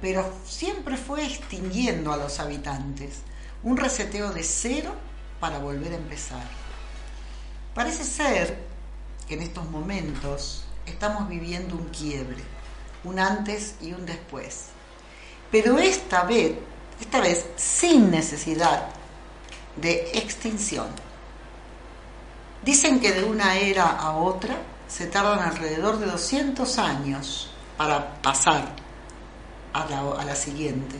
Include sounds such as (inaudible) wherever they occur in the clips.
pero siempre fue extinguiendo a los habitantes. Un reseteo de cero para volver a empezar. Parece ser que en estos momentos estamos viviendo un quiebre, un antes y un después. Pero esta vez, esta vez sin necesidad de extinción. Dicen que de una era a otra se tardan alrededor de 200 años para pasar a la, siguiente.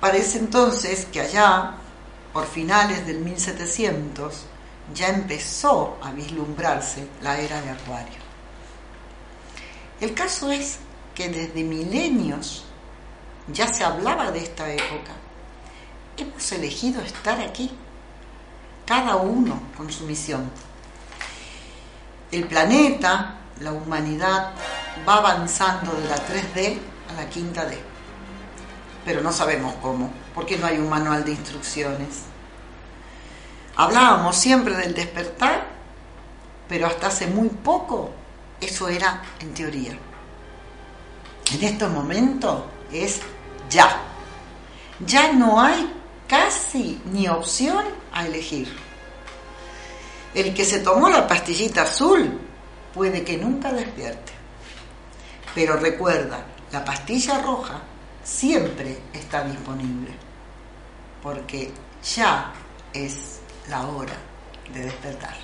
Parece entonces que allá, por finales del 1700, ya empezó a vislumbrarse la era de Acuario. El caso es que desde milenios ya se hablaba de esta época. Hemos elegido estar aquí, cada uno con su misión. El planeta, la humanidad, va avanzando de la 3D a la quinta D. Pero no sabemos cómo, porque no hay un manual de instrucciones. Hablábamos siempre del despertar, pero hasta hace muy poco eso era en teoría. En estos momentos es ya. Ya no hay casi ni opción a elegir. El que se tomó la pastillita azul puede que nunca despierte. Pero recuerda, la pastilla roja siempre está disponible, porque ya es la hora de despertar.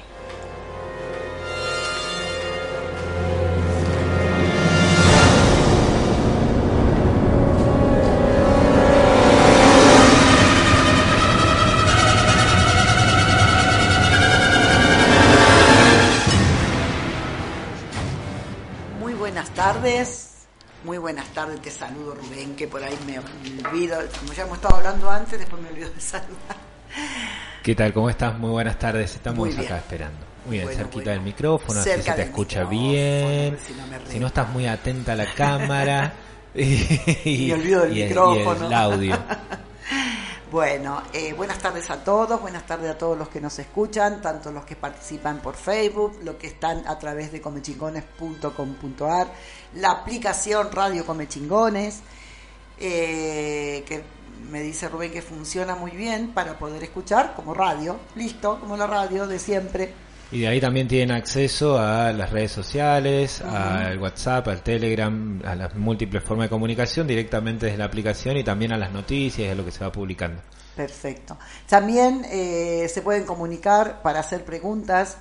Tardes, muy buenas tardes, te saludo Rubén, que por ahí me olvido, como ya hemos estado hablando antes, después me olvido de (laughs) saludar. ¿Qué tal? ¿Cómo estás? Muy buenas tardes. Estamos acá esperando. Muy bien, Bueno, cerquita bueno. del micrófono, así Cerca se te escucha micrófono, bien. si no me Si no estás muy atenta a la cámara (laughs) (laughs) y, Me olvido del y el- y micrófono. el audio. Bueno, eh, buenas tardes a todos, buenas tardes a todos los que nos escuchan, tanto los que participan por Facebook, los que están a través de comechingones.com.ar, la aplicación Radio Comechingones, eh, que me dice Rubén que funciona muy bien para poder escuchar como radio, listo, como la radio de siempre. Y de ahí también tienen acceso a las redes sociales, al WhatsApp, al Telegram, a las múltiples formas de comunicación directamente desde la aplicación y también a las noticias y a lo que se va publicando. Perfecto. También eh, se pueden comunicar para hacer preguntas,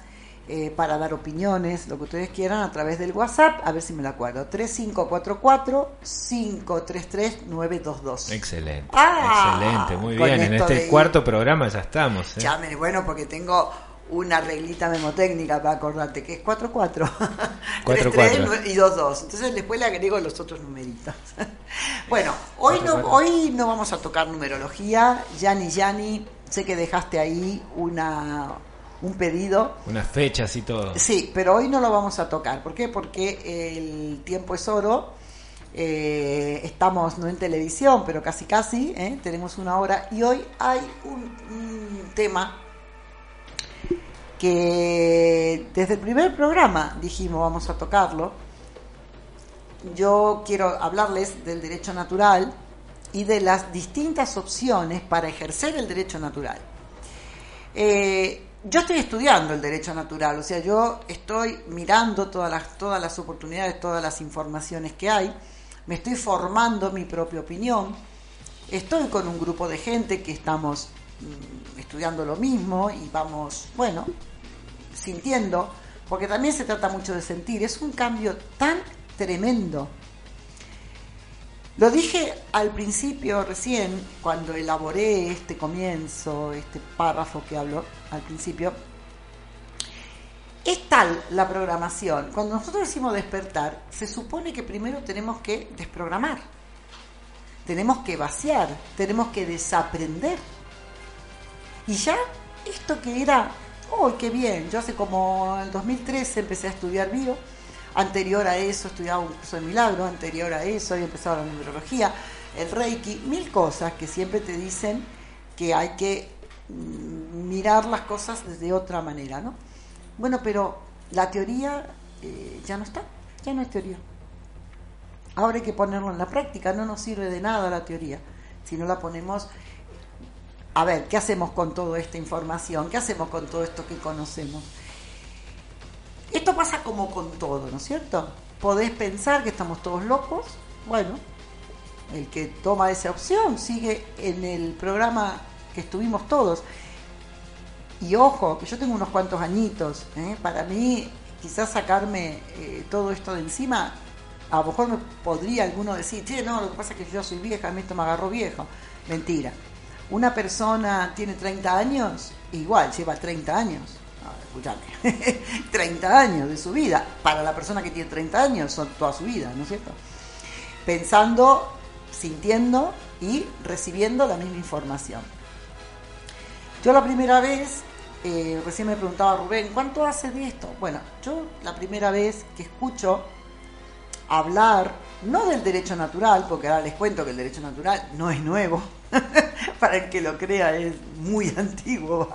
eh, para dar opiniones, lo que ustedes quieran a través del WhatsApp, a ver si me lo acuerdo, 3544-533-922. Excelente. Ah, excelente, muy bien. En este de- cuarto programa ya estamos. ¿eh? Llame, bueno, porque tengo una reglita memotécnica para acordarte, que es 44. 44. 33 y 22. Entonces después le agrego los otros numeritos. (laughs) bueno, hoy no, 44. hoy no vamos a tocar numerología. Yani, Yani, sé que dejaste ahí una, un pedido. Unas fechas y todo. Sí, pero hoy no lo vamos a tocar. ¿Por qué? Porque el tiempo es oro. Eh, estamos no en televisión, pero casi casi. ¿eh? Tenemos una hora y hoy hay un, un tema que desde el primer programa dijimos vamos a tocarlo. Yo quiero hablarles del derecho natural y de las distintas opciones para ejercer el derecho natural. Eh, yo estoy estudiando el derecho natural, o sea, yo estoy mirando todas las, todas las oportunidades, todas las informaciones que hay, me estoy formando mi propia opinión, estoy con un grupo de gente que estamos mm, estudiando lo mismo y vamos, bueno, sintiendo, porque también se trata mucho de sentir, es un cambio tan tremendo. Lo dije al principio recién, cuando elaboré este comienzo, este párrafo que hablo al principio. Es tal la programación. Cuando nosotros decimos despertar, se supone que primero tenemos que desprogramar. Tenemos que vaciar, tenemos que desaprender. Y ya esto que era, oh, qué bien, yo hace como el 2013 empecé a estudiar bio, anterior a eso estudiaba un curso de milagro, anterior a eso había empezado la numerología, el reiki, mil cosas que siempre te dicen que hay que mm, mirar las cosas de otra manera, ¿no? Bueno, pero la teoría eh, ya no está, ya no es teoría. Ahora hay que ponerlo en la práctica, no nos sirve de nada la teoría, si no la ponemos... A ver, ¿qué hacemos con toda esta información? ¿Qué hacemos con todo esto que conocemos? Esto pasa como con todo, ¿no es cierto? Podés pensar que estamos todos locos, bueno, el que toma esa opción sigue en el programa que estuvimos todos. Y ojo, que yo tengo unos cuantos añitos, ¿eh? para mí quizás sacarme eh, todo esto de encima, a lo mejor me podría alguno decir, che, no, lo que pasa es que yo soy vieja, a mí esto me agarró viejo. Mentira. Una persona tiene 30 años, igual, lleva 30 años. Escúchame, 30 (laughs) años de su vida. Para la persona que tiene 30 años son toda su vida, ¿no es cierto? Pensando, sintiendo y recibiendo la misma información. Yo la primera vez eh, recién me preguntaba Rubén, ¿cuánto hace de esto? Bueno, yo la primera vez que escucho hablar, no del derecho natural, porque ahora les cuento que el derecho natural no es nuevo, (laughs) para el que lo crea es muy (laughs) antiguo,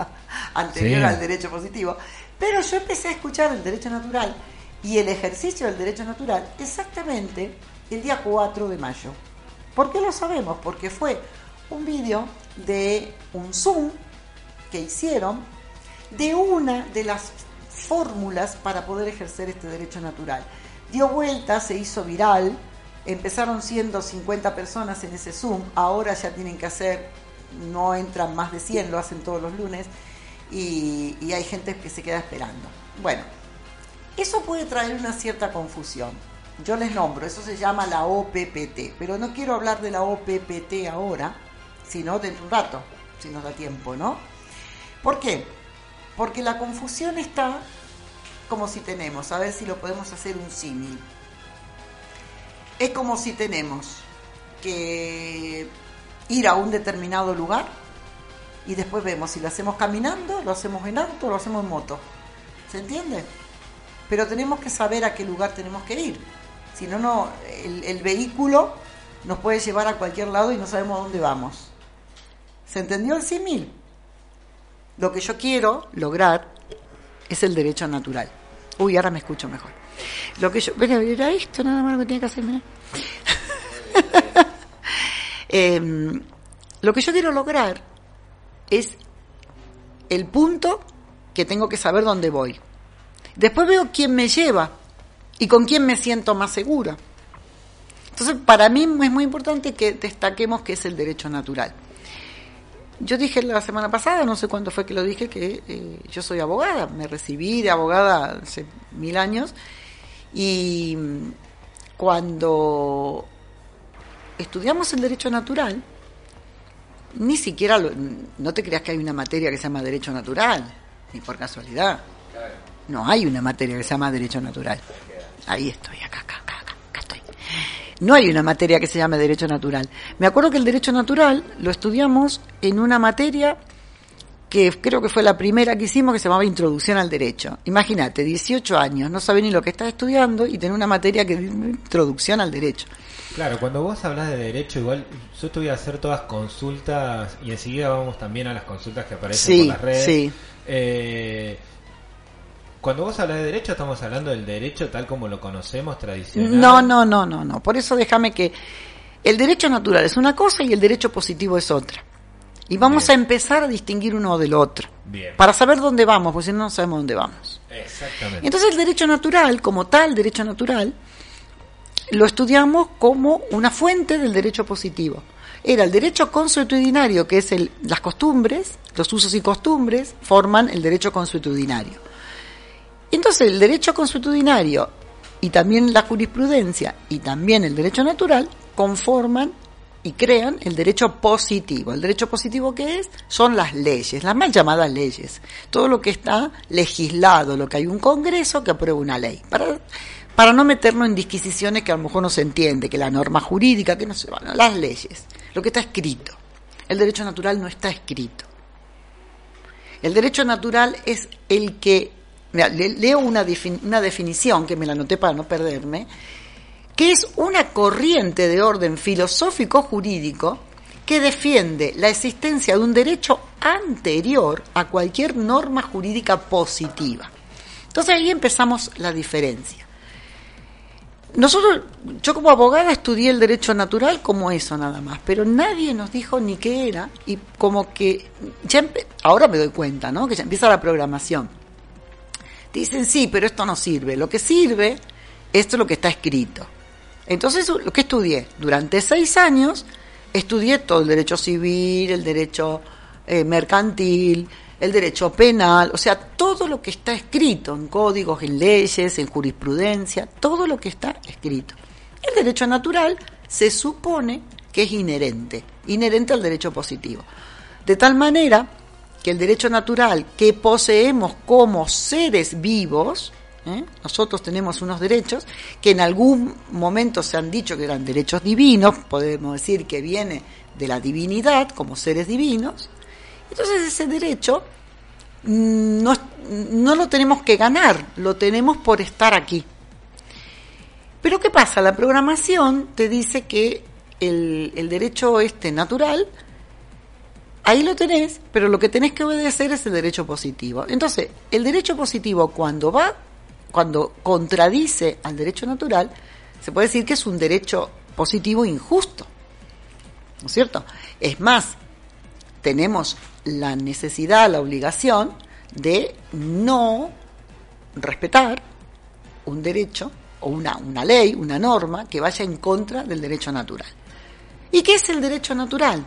anterior al derecho positivo, pero yo empecé a escuchar el derecho natural y el ejercicio del derecho natural exactamente el día 4 de mayo. ¿Por qué lo sabemos? Porque fue un vídeo de un Zoom que hicieron de una de las fórmulas para poder ejercer este derecho natural. Dio vuelta, se hizo viral, empezaron siendo 50 personas en ese Zoom, ahora ya tienen que hacer, no entran más de 100, lo hacen todos los lunes, y, y hay gente que se queda esperando. Bueno, eso puede traer una cierta confusión. Yo les nombro, eso se llama la OPPT, pero no quiero hablar de la OPPT ahora, sino dentro de un rato, si nos da tiempo, ¿no? ¿Por qué? Porque la confusión está como si tenemos, a ver si lo podemos hacer un símil. Es como si tenemos que ir a un determinado lugar y después vemos si lo hacemos caminando, lo hacemos en auto, lo hacemos en moto. ¿Se entiende? Pero tenemos que saber a qué lugar tenemos que ir. Si no, no el, el vehículo nos puede llevar a cualquier lado y no sabemos a dónde vamos. ¿Se entendió el símil? Lo que yo quiero lograr es el derecho natural. Uy, ahora me escucho mejor. Lo que yo. Era esto nada más lo que tenía que hacer, (laughs) eh, lo que yo quiero lograr es el punto que tengo que saber dónde voy. Después veo quién me lleva y con quién me siento más segura. Entonces, para mí es muy importante que destaquemos que es el derecho natural. Yo dije la semana pasada, no sé cuándo fue que lo dije, que eh, yo soy abogada, me recibí de abogada hace mil años y cuando estudiamos el derecho natural, ni siquiera, no te creas que hay una materia que se llama derecho natural, ni por casualidad. No hay una materia que se llama derecho natural. Ahí estoy, acá, acá, acá. No hay una materia que se llame derecho natural. Me acuerdo que el derecho natural lo estudiamos en una materia que creo que fue la primera que hicimos que se llamaba Introducción al Derecho. Imagínate, 18 años, no sabe ni lo que estás estudiando y tener una materia que Introducción al Derecho. Claro, cuando vos hablas de derecho, igual yo te voy a hacer todas consultas y enseguida vamos también a las consultas que aparecen por las redes. Sí. Eh, cuando vos hablas de derecho, estamos hablando del derecho tal como lo conocemos tradicional. No, no, no, no, no. Por eso déjame que el derecho natural es una cosa y el derecho positivo es otra. Y vamos a empezar a distinguir uno del otro. Bien. Para saber dónde vamos, porque si no, no sabemos dónde vamos. Exactamente. Entonces el derecho natural, como tal derecho natural, lo estudiamos como una fuente del derecho positivo. Era el derecho consuetudinario, que es el, las costumbres, los usos y costumbres, forman el derecho consuetudinario. Entonces el derecho consuetudinario y también la jurisprudencia y también el derecho natural conforman y crean el derecho positivo. ¿El derecho positivo qué es? Son las leyes, las mal llamadas leyes. Todo lo que está legislado, lo que hay un Congreso que aprueba una ley. Para, para no meternos en disquisiciones que a lo mejor no se entiende, que la norma jurídica, que no se van, las leyes, lo que está escrito. El derecho natural no está escrito. El derecho natural es el que leo una, una definición que me la anoté para no perderme, que es una corriente de orden filosófico jurídico que defiende la existencia de un derecho anterior a cualquier norma jurídica positiva. Entonces ahí empezamos la diferencia. nosotros, yo como abogada estudié el derecho natural como eso nada más, pero nadie nos dijo ni qué era y como que ya ahora me doy cuenta, ¿no? Que ya empieza la programación. Dicen sí, pero esto no sirve. Lo que sirve, esto es lo que está escrito. Entonces, lo que estudié durante seis años, estudié todo el derecho civil, el derecho eh, mercantil, el derecho penal, o sea, todo lo que está escrito en códigos, en leyes, en jurisprudencia, todo lo que está escrito. El derecho natural se supone que es inherente, inherente al derecho positivo. De tal manera que el derecho natural que poseemos como seres vivos, ¿eh? nosotros tenemos unos derechos que en algún momento se han dicho que eran derechos divinos, podemos decir que viene de la divinidad como seres divinos, entonces ese derecho no, no lo tenemos que ganar, lo tenemos por estar aquí. Pero ¿qué pasa? La programación te dice que el, el, derecho este natural, ahí lo tenés, pero lo que tenés que obedecer es el derecho positivo. Entonces, el derecho positivo cuando va, cuando contradice al derecho natural, se puede decir que es un derecho positivo injusto. ¿No es cierto? Es más, tenemos la necesidad, la obligación de no respetar un derecho o una, una ley, una norma que vaya en contra del derecho natural. ¿Y qué es el derecho natural?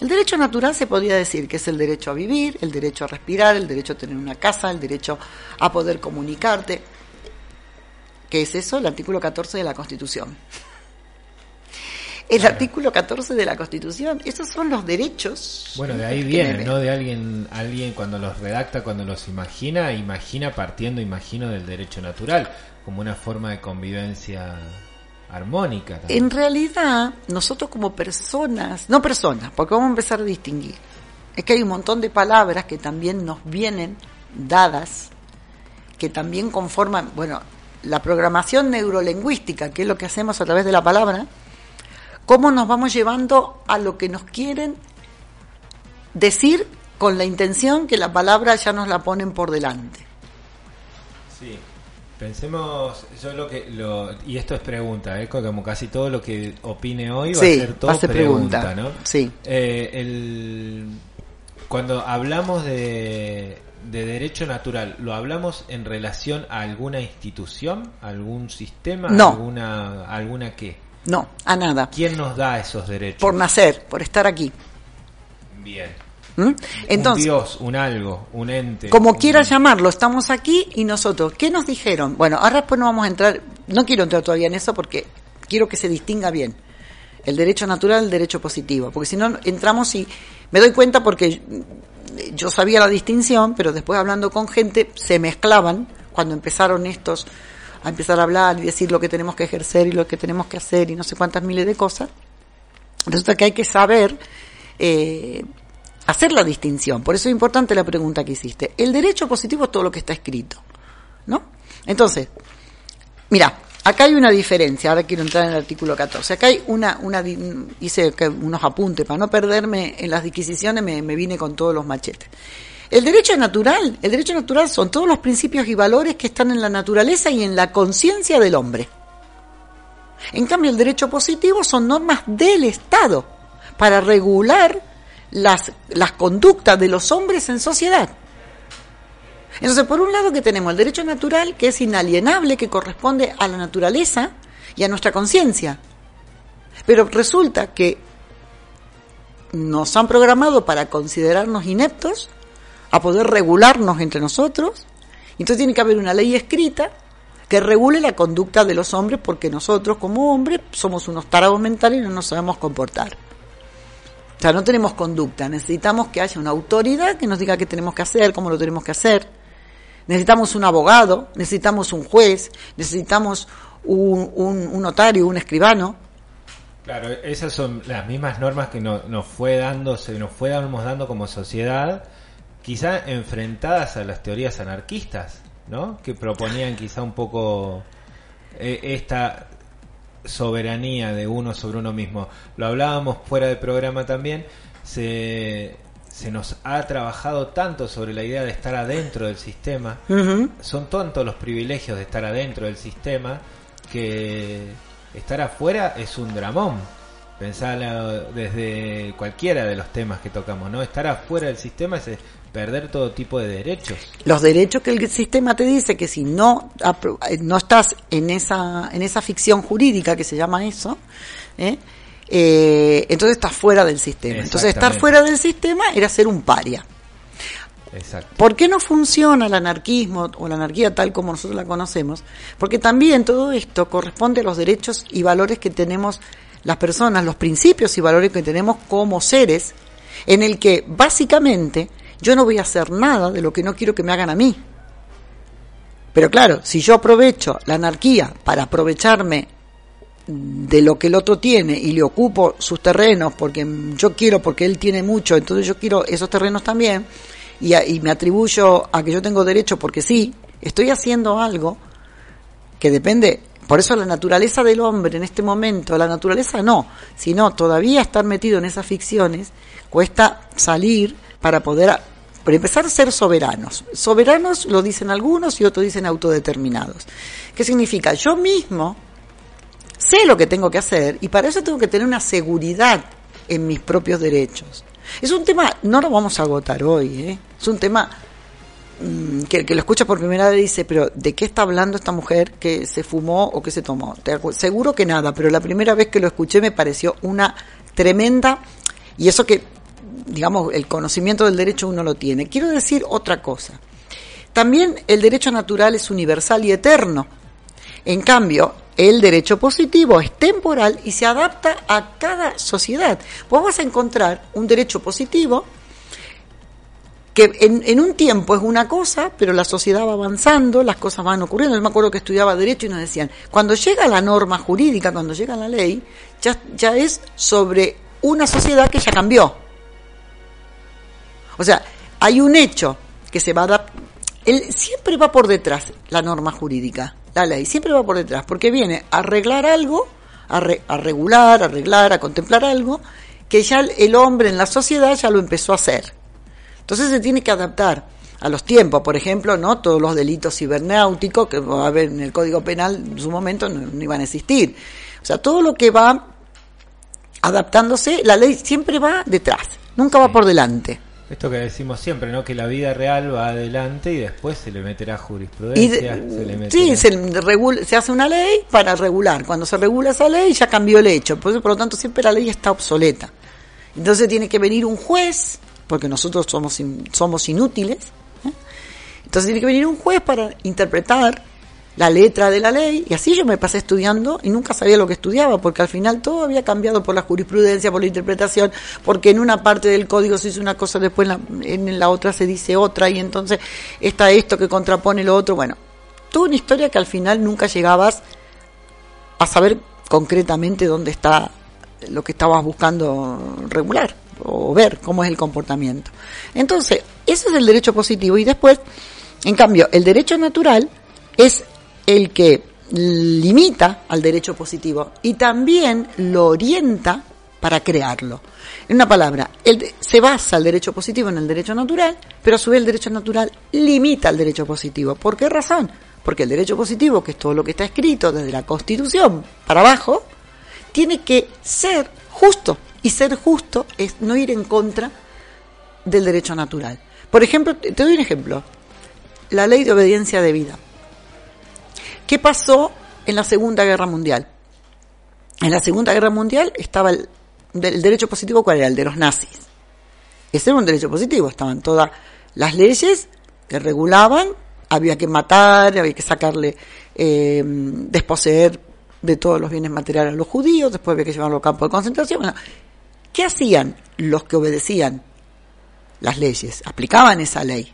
El derecho natural se podría decir que es el derecho a vivir, el derecho a respirar, el derecho a tener una casa, el derecho a poder comunicarte. ¿Qué es eso? El artículo 14 de la Constitución el artículo 14 de la Constitución. Esos son los derechos. Bueno, de ahí viene, ¿no? De alguien, alguien cuando los redacta, cuando los imagina, imagina partiendo, imagino, del derecho natural, como una forma de convivencia armónica. En realidad, nosotros como personas, no personas, porque vamos a empezar a distinguir, es que hay un montón de palabras que también nos vienen dadas, que también conforman, bueno, la programación neurolingüística, que es lo que hacemos a través de la palabra, cómo nos vamos llevando a lo que nos quieren decir con la intención que la palabra ya nos la ponen por delante. Sí, pensemos, yo lo que, lo, y esto es pregunta, ¿eh? como casi todo lo que opine hoy va a ser todo pregunta, ¿no? Sí. Eh, el, cuando hablamos de, de derecho natural, ¿lo hablamos en relación a alguna institución, algún sistema, alguna, alguna qué? No, a nada. ¿Quién nos da esos derechos? Por nacer, por estar aquí. Bien. ¿Mm? Entonces, un Dios, un algo, un ente. Como quieras llamarlo, estamos aquí y nosotros. ¿Qué nos dijeron? Bueno, ahora después no vamos a entrar, no quiero entrar todavía en eso porque quiero que se distinga bien el derecho natural el derecho positivo, porque si no entramos y me doy cuenta porque yo sabía la distinción, pero después hablando con gente se mezclaban cuando empezaron estos a empezar a hablar y decir lo que tenemos que ejercer y lo que tenemos que hacer y no sé cuántas miles de cosas, resulta que hay que saber eh, hacer la distinción. Por eso es importante la pregunta que hiciste. El derecho positivo es todo lo que está escrito, ¿no? Entonces, mira, acá hay una diferencia, ahora quiero entrar en el artículo 14. Acá hay una, una hice unos apuntes, para no perderme en las disquisiciones me, me vine con todos los machetes. El derecho natural, el derecho natural son todos los principios y valores que están en la naturaleza y en la conciencia del hombre. En cambio, el derecho positivo son normas del Estado para regular las, las conductas de los hombres en sociedad. Entonces, por un lado que tenemos el derecho natural, que es inalienable, que corresponde a la naturaleza y a nuestra conciencia. Pero resulta que nos han programado para considerarnos ineptos a poder regularnos entre nosotros. Entonces tiene que haber una ley escrita que regule la conducta de los hombres porque nosotros como hombres somos unos tarados mentales y no nos sabemos comportar. O sea, no tenemos conducta, necesitamos que haya una autoridad que nos diga qué tenemos que hacer, cómo lo tenemos que hacer. Necesitamos un abogado, necesitamos un juez, necesitamos un, notario, un escribano. Claro, esas son las mismas normas que nos, fue dando, se nos fuéramos dando como sociedad quizá enfrentadas a las teorías anarquistas, ¿no? Que proponían quizá un poco eh, esta soberanía de uno sobre uno mismo. Lo hablábamos fuera del programa también, se, se nos ha trabajado tanto sobre la idea de estar adentro del sistema, son tantos los privilegios de estar adentro del sistema, que estar afuera es un dramón. Pensalo desde cualquiera de los temas que tocamos, ¿no? Estar afuera del sistema es perder todo tipo de derechos. Los derechos que el sistema te dice que si no no estás en esa en esa ficción jurídica que se llama eso, ¿eh? Eh, entonces estás fuera del sistema. Entonces estar fuera del sistema era ser un paria. Exacto. ¿Por qué no funciona el anarquismo o la anarquía tal como nosotros la conocemos? Porque también todo esto corresponde a los derechos y valores que tenemos las personas, los principios y valores que tenemos como seres, en el que básicamente yo no voy a hacer nada de lo que no quiero que me hagan a mí. Pero claro, si yo aprovecho la anarquía para aprovecharme de lo que el otro tiene y le ocupo sus terrenos porque yo quiero, porque él tiene mucho, entonces yo quiero esos terrenos también y, y me atribuyo a que yo tengo derecho porque sí, estoy haciendo algo que depende por eso la naturaleza del hombre en este momento, la naturaleza no, sino todavía estar metido en esas ficciones, cuesta salir para poder, para empezar a ser soberanos. Soberanos lo dicen algunos y otros dicen autodeterminados. ¿Qué significa? Yo mismo sé lo que tengo que hacer y para eso tengo que tener una seguridad en mis propios derechos. Es un tema, no lo vamos a agotar hoy, ¿eh? es un tema que el que lo escucha por primera vez dice, pero ¿de qué está hablando esta mujer que se fumó o que se tomó? seguro que nada, pero la primera vez que lo escuché me pareció una tremenda, y eso que, digamos, el conocimiento del derecho uno lo tiene. Quiero decir otra cosa. También el derecho natural es universal y eterno. En cambio, el derecho positivo es temporal y se adapta a cada sociedad. Vos vas a encontrar un derecho positivo que en, un tiempo es una cosa, pero la sociedad va avanzando, las cosas van ocurriendo. Yo me acuerdo que estudiaba Derecho y nos decían, cuando llega la norma jurídica, cuando llega la ley, ya, ya es sobre una sociedad que ya cambió. O sea, hay un hecho que se va a. Él siempre va por detrás la norma jurídica, la ley, siempre va por detrás, porque viene a arreglar algo, a, a regular, arreglar, a contemplar algo, que ya el hombre en la sociedad ya lo empezó a hacer. Entonces se tiene que adaptar a los tiempos, por ejemplo, no todos los delitos cibernáuticos que va a haber en el Código Penal en su momento no, iban a existir. O sea, todo lo que va adaptándose, la ley siempre va detrás, nunca va por delante. Esto que decimos siempre, ¿no? Que la vida real va adelante y después se le meterá jurisprudencia. Sí, se, se hace una ley para regular. Cuando se regula esa ley ya cambió el hecho. Por, por lo tanto, siempre la ley está obsoleta. Entonces tiene que venir un juez porque nosotros somos, somos inútiles. ¿eh? Entonces tiene que venir un juez para interpretar la letra de la ley, y así yo me pasé estudiando y nunca sabía lo que estudiaba, porque al final todo había cambiado por la jurisprudencia, por la interpretación, porque en una parte del código se dice una cosa, después en la, en la otra se dice otra, y entonces está esto que contrapone lo otro. Bueno, toda una historia que al final nunca llegabas a saber concretamente dónde está lo que estabas buscando regular o ver cómo es el comportamiento. Entonces, ese es el derecho positivo y después, en cambio, el derecho natural es el que limita al derecho positivo y también lo orienta para crearlo. En una palabra, se basa el derecho positivo en el derecho natural, pero a su vez el derecho natural limita al derecho positivo. ¿Por qué razón? Porque el derecho positivo, que es todo lo que está escrito desde la Constitución para abajo, tiene que ser justo, y ser justo es no ir en contra del derecho natural. Por ejemplo, te doy un ejemplo. La ley de obediencia debida. ¿Qué pasó en la Segunda Guerra Mundial? En la Segunda Guerra Mundial estaba el, derecho positivo, ¿cuál era? El de los nazis. Ese era un derecho positivo. Estaban todas las leyes que regulaban, había que matar, había que sacarle, eh, desposeer de todos los bienes materiales a los judíos, después había que llevarlo a campos de concentración. Bueno, ¿Qué hacían los que obedecían las leyes? Aplicaban esa ley.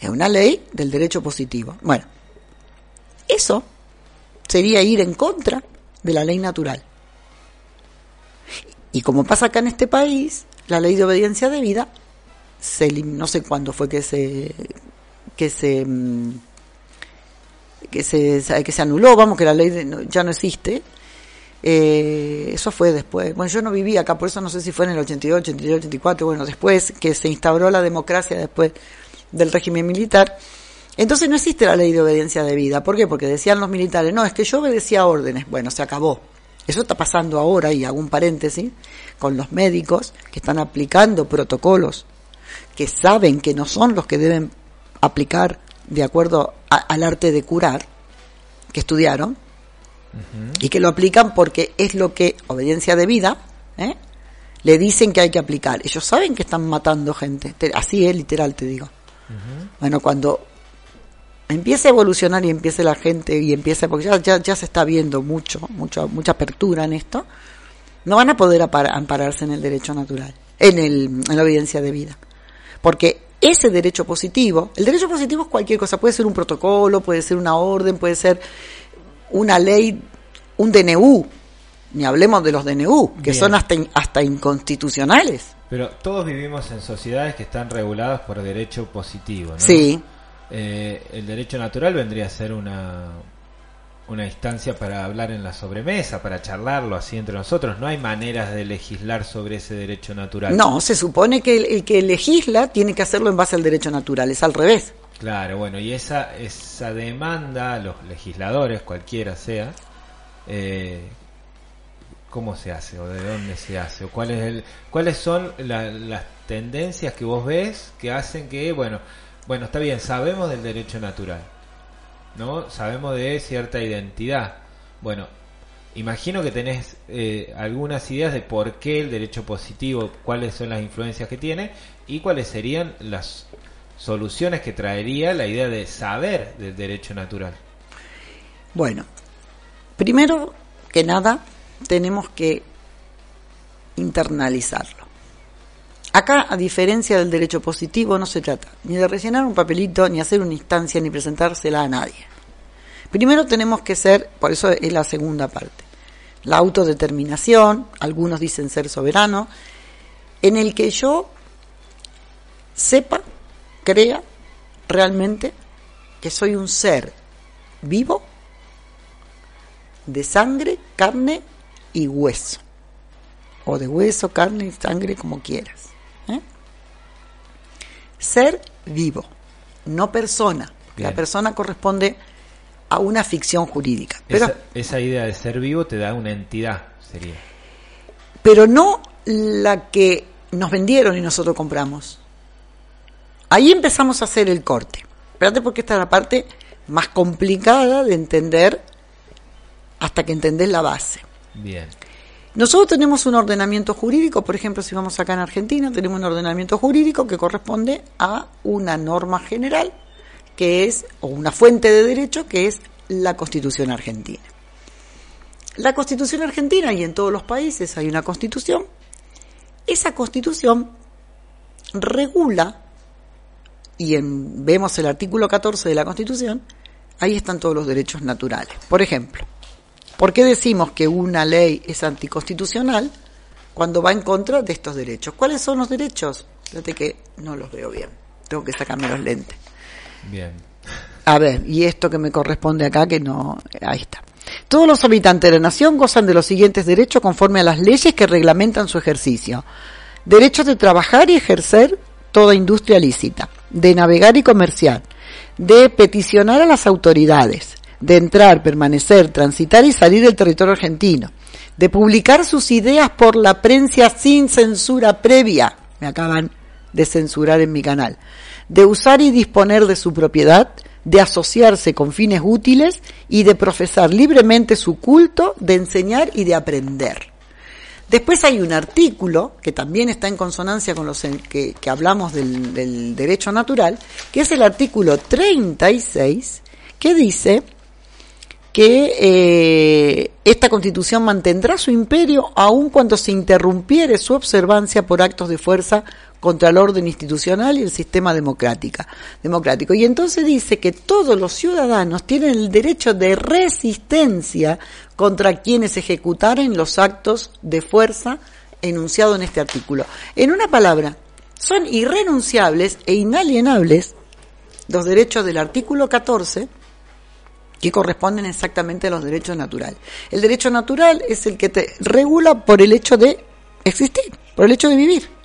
Es una ley del derecho positivo. Bueno, eso sería ir en contra de la ley natural. Y como pasa acá en este país, la ley de obediencia debida, se, no sé cuándo fue que se que se mm, que se, que se anuló, vamos, que la ley ya no existe, eh, eso fue después. Bueno, yo no vivía acá, por eso no sé si fue en el 82, 83, 84, bueno, después que se instauró la democracia después del régimen militar, Entonces no existe la ley de obediencia de vida. ¿Por qué? Porque decían los militares, no, es que yo obedecía órdenes. Bueno, se acabó. Eso está pasando ahora, y hago un paréntesis, con los médicos que están aplicando protocolos que saben que no son los que deben aplicar de acuerdo al arte de curar, que estudiaron, y que lo aplican porque es lo que, obediencia de vida, ¿eh? le dicen que hay que aplicar. Ellos saben que están matando gente, así es literal, te digo. Bueno, cuando empiece a evolucionar y empiece la gente y empiece, porque ya, ya, se está viendo mucho, mucho, mucha apertura en esto, no van a poder ampararse en el derecho natural, en, el, en la evidencia de vida. Porque ese derecho positivo, el derecho positivo es cualquier cosa, puede ser un protocolo, puede ser una orden, puede ser una ley, un DNU, ni hablemos de los DNU, que son hasta, hasta inconstitucionales. Pero todos vivimos en sociedades que están reguladas por derecho positivo, ¿no? Sí. Eh, el derecho natural vendría a ser una, una instancia para hablar en la sobremesa, para charlarlo así entre nosotros. No hay maneras de legislar sobre ese derecho natural. No, se supone que el, que legisla tiene que hacerlo en base al derecho natural, es al revés. Claro, bueno, y esa, esa demanda, los legisladores, cualquiera sea, eh, ¿cómo se hace o de dónde se hace? o cuál es el, ¿Cuáles son las tendencias que vos ves que hacen que, bueno, bueno, está bien, sabemos del derecho natural, ¿no? Sabemos de cierta identidad. Bueno, imagino que tenés eh, algunas ideas de por qué el derecho positivo, cuáles son las influencias que tiene y cuáles serían las soluciones que traería la idea de saber del derecho natural. Bueno, primero que nada tenemos que internalizarlo. Acá, a diferencia del derecho positivo, no se trata ni de rellenar un papelito, ni hacer una instancia, ni presentársela a nadie. Primero tenemos que ser, por eso es la segunda parte, la autodeterminación, algunos dicen ser soberano, en el que yo sepa, crea realmente que soy un ser vivo de sangre, carne y hueso. O de hueso, carne y sangre, como quieras. ¿eh? Ser vivo, no persona. La persona corresponde a una ficción jurídica. Pero, esa, idea de ser vivo te da una entidad, sería. Pero no la que nos vendieron y nosotros compramos. Ahí empezamos a hacer el corte. Espérate porque esta es la parte más complicada de entender hasta que entendés la base. Bien. Nosotros tenemos un ordenamiento jurídico, por ejemplo, si vamos acá en Argentina, tenemos un ordenamiento jurídico que corresponde a una norma general, que es, o una fuente de derecho, que es la Constitución argentina. La Constitución argentina, y en todos los países hay una Constitución, esa Constitución regula, y en, vemos el artículo 14 de la Constitución, ahí están todos los derechos naturales. Por ejemplo, ¿Por qué decimos que una ley es anticonstitucional cuando va en contra de estos derechos? ¿Cuáles son los derechos? Fíjate que no los veo bien. Tengo que sacarme los lentes. Bien. A ver, y esto que me corresponde acá, que no. Ahí está. Todos los habitantes de la nación gozan de los siguientes derechos conforme a las leyes que reglamentan su ejercicio. Derechos de trabajar y ejercer toda industria lícita, de navegar y comerciar, de peticionar a las autoridades, de entrar, permanecer, transitar y salir del territorio argentino, de publicar sus ideas por la prensa sin censura previa, me acaban de censurar en mi canal, de usar y disponer de su propiedad, de asociarse con fines útiles y de profesar libremente su culto, de enseñar y de aprender. Después hay un artículo que también está en consonancia con los que, hablamos del, del derecho natural, que es el artículo 36, que dice que eh, esta constitución mantendrá su imperio aun cuando se interrumpiere su observancia por actos de fuerza contra el orden institucional y el sistema democrático. Y entonces dice que todos los ciudadanos tienen el derecho de resistencia contra quienes ejecutaren los actos de fuerza enunciados en este artículo. En una palabra, son irrenunciables e inalienables los derechos del artículo 14 que corresponden exactamente a los derechos naturales. El derecho natural es el que te regula por el hecho de existir, por el hecho de vivir.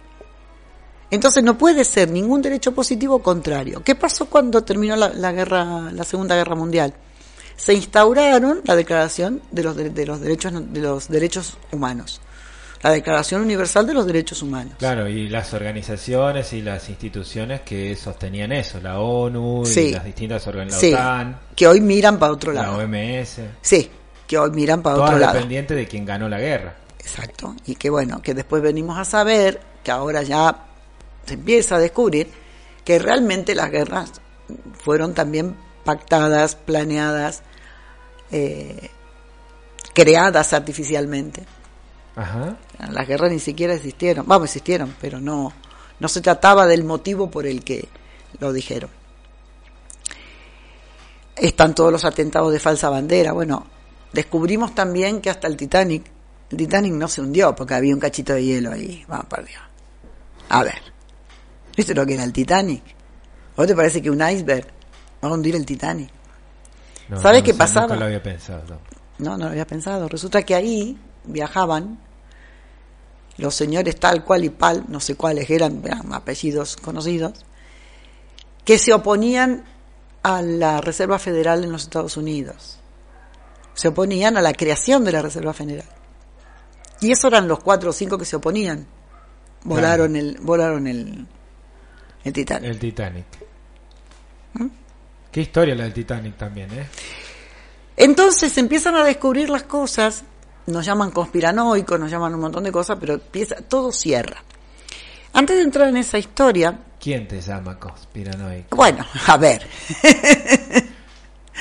Entonces no puede ser ningún derecho positivo contrario. ¿Qué pasó cuando terminó la, guerra, la Segunda Guerra Mundial? Se instauraron la Declaración de los, de los derechos de los derechos humanos la Declaración Universal de los Derechos Humanos. Claro, y las organizaciones y las instituciones que sostenían eso, la ONU y las distintas organizaciones, que hoy miran para otro lado. La OMS. Sí, que hoy miran para otro lado. dependiente de quién ganó la guerra. Exacto, y que bueno, que después venimos a saber, que ahora ya se empieza a descubrir, que realmente las guerras fueron también pactadas, planeadas, eh, creadas artificialmente. Ajá. Las guerras ni siquiera existieron, vamos, existieron, pero no, no se trataba del motivo por el que lo dijeron. Están todos los atentados de falsa bandera. Bueno, descubrimos también que hasta el Titanic, el Titanic no se hundió porque había un cachito de hielo ahí. Vamos, por Dios. A ver, ¿viste lo que era el Titanic? ¿O te parece que un iceberg va a hundir el Titanic? ¿Sabes qué pasaba? No lo había pensado. No, no lo había pensado. Resulta que ahí viajaban los señores tal cual y pal, no sé cuáles eran, eran apellidos conocidos, que se oponían a la Reserva Federal en los Estados Unidos. Se oponían a la creación de la Reserva Federal. Y esos eran los cuatro o cinco que se oponían. Volaron el, volaron el, el Titanic. El Titanic. ¿Mm? Qué historia la del Titanic también, ¿eh? Entonces empiezan a descubrir las cosas nos llaman conspiranoicos, nos llaman un montón de cosas, pero empieza, todo cierra. Antes de entrar en esa historia... ¿Quién te llama conspiranoico? Bueno, a ver. (laughs)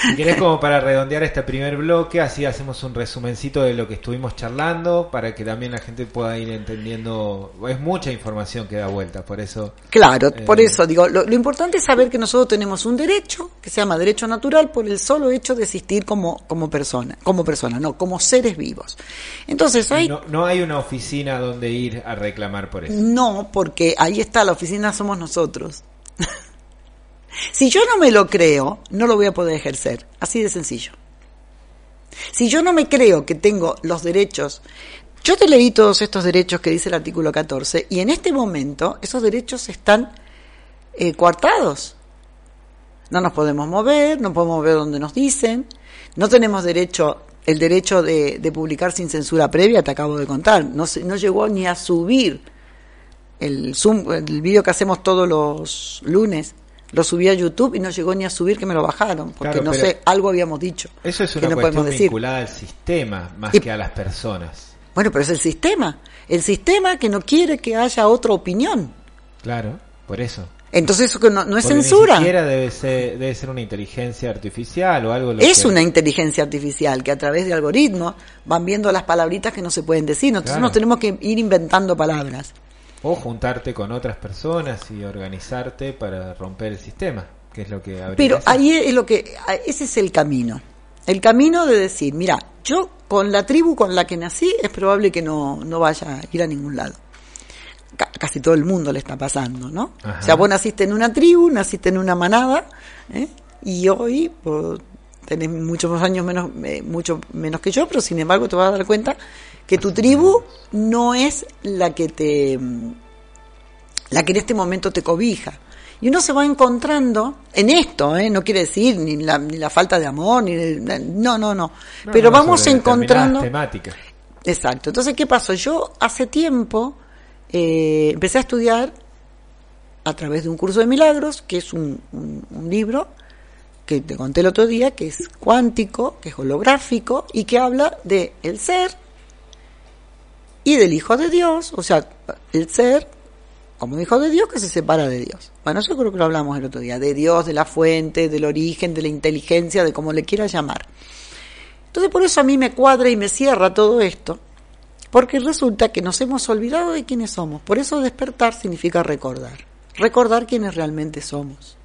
Si querés como para redondear este primer bloque, así hacemos un resumencito de lo que estuvimos charlando, para que también la gente pueda ir entendiendo, es mucha información que da vuelta, por eso... Claro, eh, por eso digo, lo, importante es saber que nosotros tenemos un derecho, que se llama derecho natural, por el solo hecho de existir como, como persona, como persona, no, como seres vivos. Entonces hay... No, no hay una oficina donde ir a reclamar por eso. No, porque ahí está, la oficina somos nosotros. (laughs) Si yo no me lo creo, no lo voy a poder ejercer. Así de sencillo. Si yo no me creo que tengo los derechos, yo te leí todos estos derechos que dice el artículo 14 y en este momento esos derechos están eh, coartados. No nos podemos mover, no podemos ver donde nos dicen, no tenemos derecho, el derecho de, publicar sin censura previa, te acabo de contar, no, no llegó ni a subir el Zoom, el vídeo que hacemos todos los lunes, lo subí a YouTube y no llegó ni a subir que me lo bajaron, porque no sé, algo habíamos dicho. Eso es una no cuestión vinculada al sistema más que a las personas. Bueno, pero es el sistema, el sistema que no quiere que haya otra opinión. Claro, por eso. Entonces eso no, no es censura. Ni siquiera debe ser, debe ser una inteligencia artificial o algo. es una inteligencia artificial que a través de algoritmos van viendo las palabritas que no se pueden decir. Entonces nos tenemos que ir inventando palabras. O juntarte con otras personas y organizarte para romper el sistema, que es lo que Pero ahí es lo que, ese es el camino. El camino de decir, mira, yo con la tribu con la que nací es probable que no, no vaya a ir a ningún lado. casi todo el mundo le está pasando, ¿no? O sea, vos naciste en una tribu, naciste en una manada, ¿eh? y hoy tenés muchos años menos, eh, mucho menos que yo, pero sin embargo te vas a dar cuenta que tu tribu no es la que te la que en este momento te cobija. Y uno se va encontrando en esto, ¿eh? no quiere decir ni la, ni la falta de amor, ni no, no, no, pero vamos encontrando... Temáticas. Exacto. Entonces, ¿qué pasó? Yo hace tiempo eh, empecé a estudiar a través de un curso de milagros, que es un, un libro que te conté el otro día, que es cuántico, que es holográfico y que habla de el ser y del Hijo de Dios, o sea, el ser como Hijo de Dios que se separa de Dios. Bueno, eso creo que lo hablamos el otro día, de Dios, de la fuente, del origen, de la inteligencia, de como le quiera llamar. Entonces por eso a mí me cuadra y me cierra todo esto, porque resulta que nos hemos olvidado de quiénes somos. Por eso despertar significa recordar, recordar quiénes realmente somos.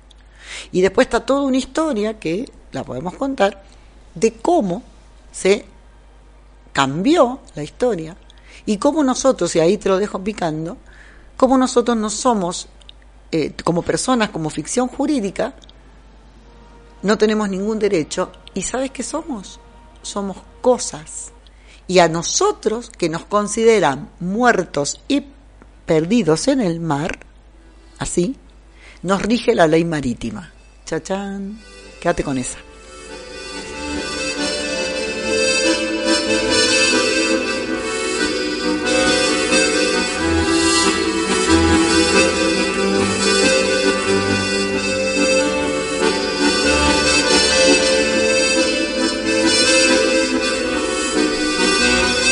Y después está toda una historia que la podemos contar de cómo se cambió la historia y cómo nosotros, y ahí te lo dejo picando, cómo nosotros no somos, eh, como personas, como ficción jurídica, no tenemos ningún derecho. ¿Y sabes qué somos? Somos cosas. Y a nosotros, que nos consideran muertos y perdidos en el mar, así, nos rige la ley marítima. Chachán, quédate con esa.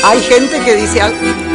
Hay gente que dice algo.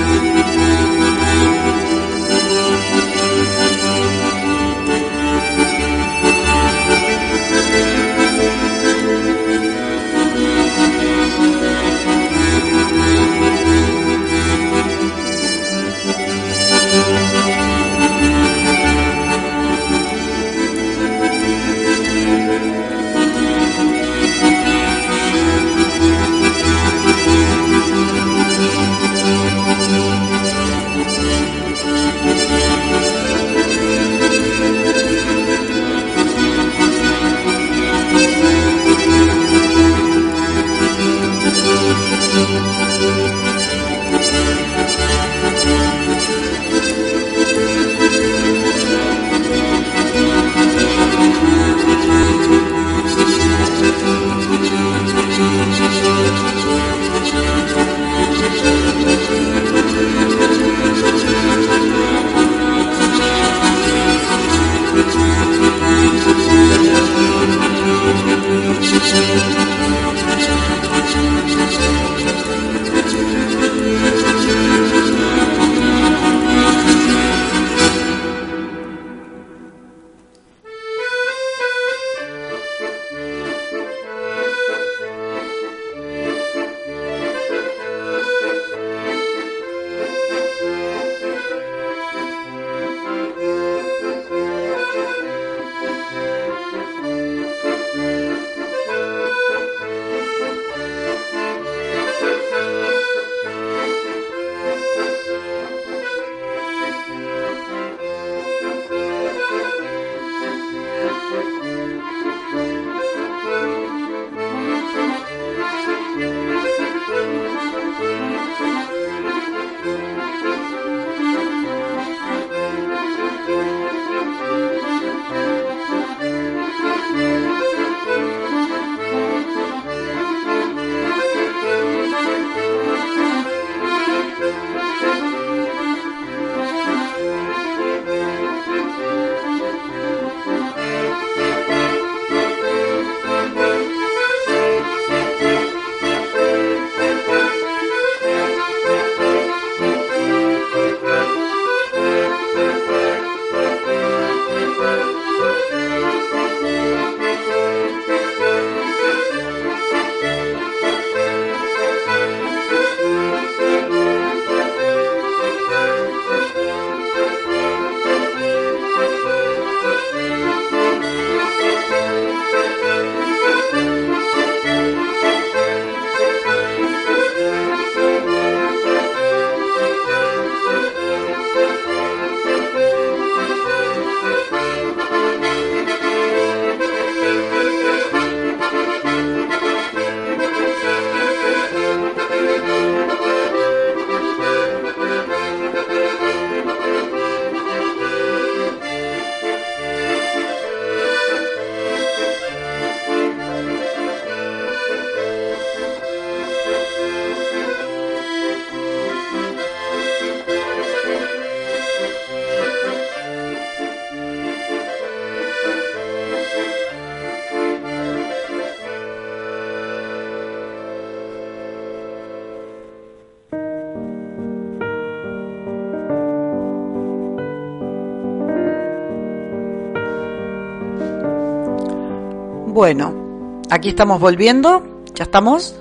Aquí estamos volviendo. ¿Ya estamos?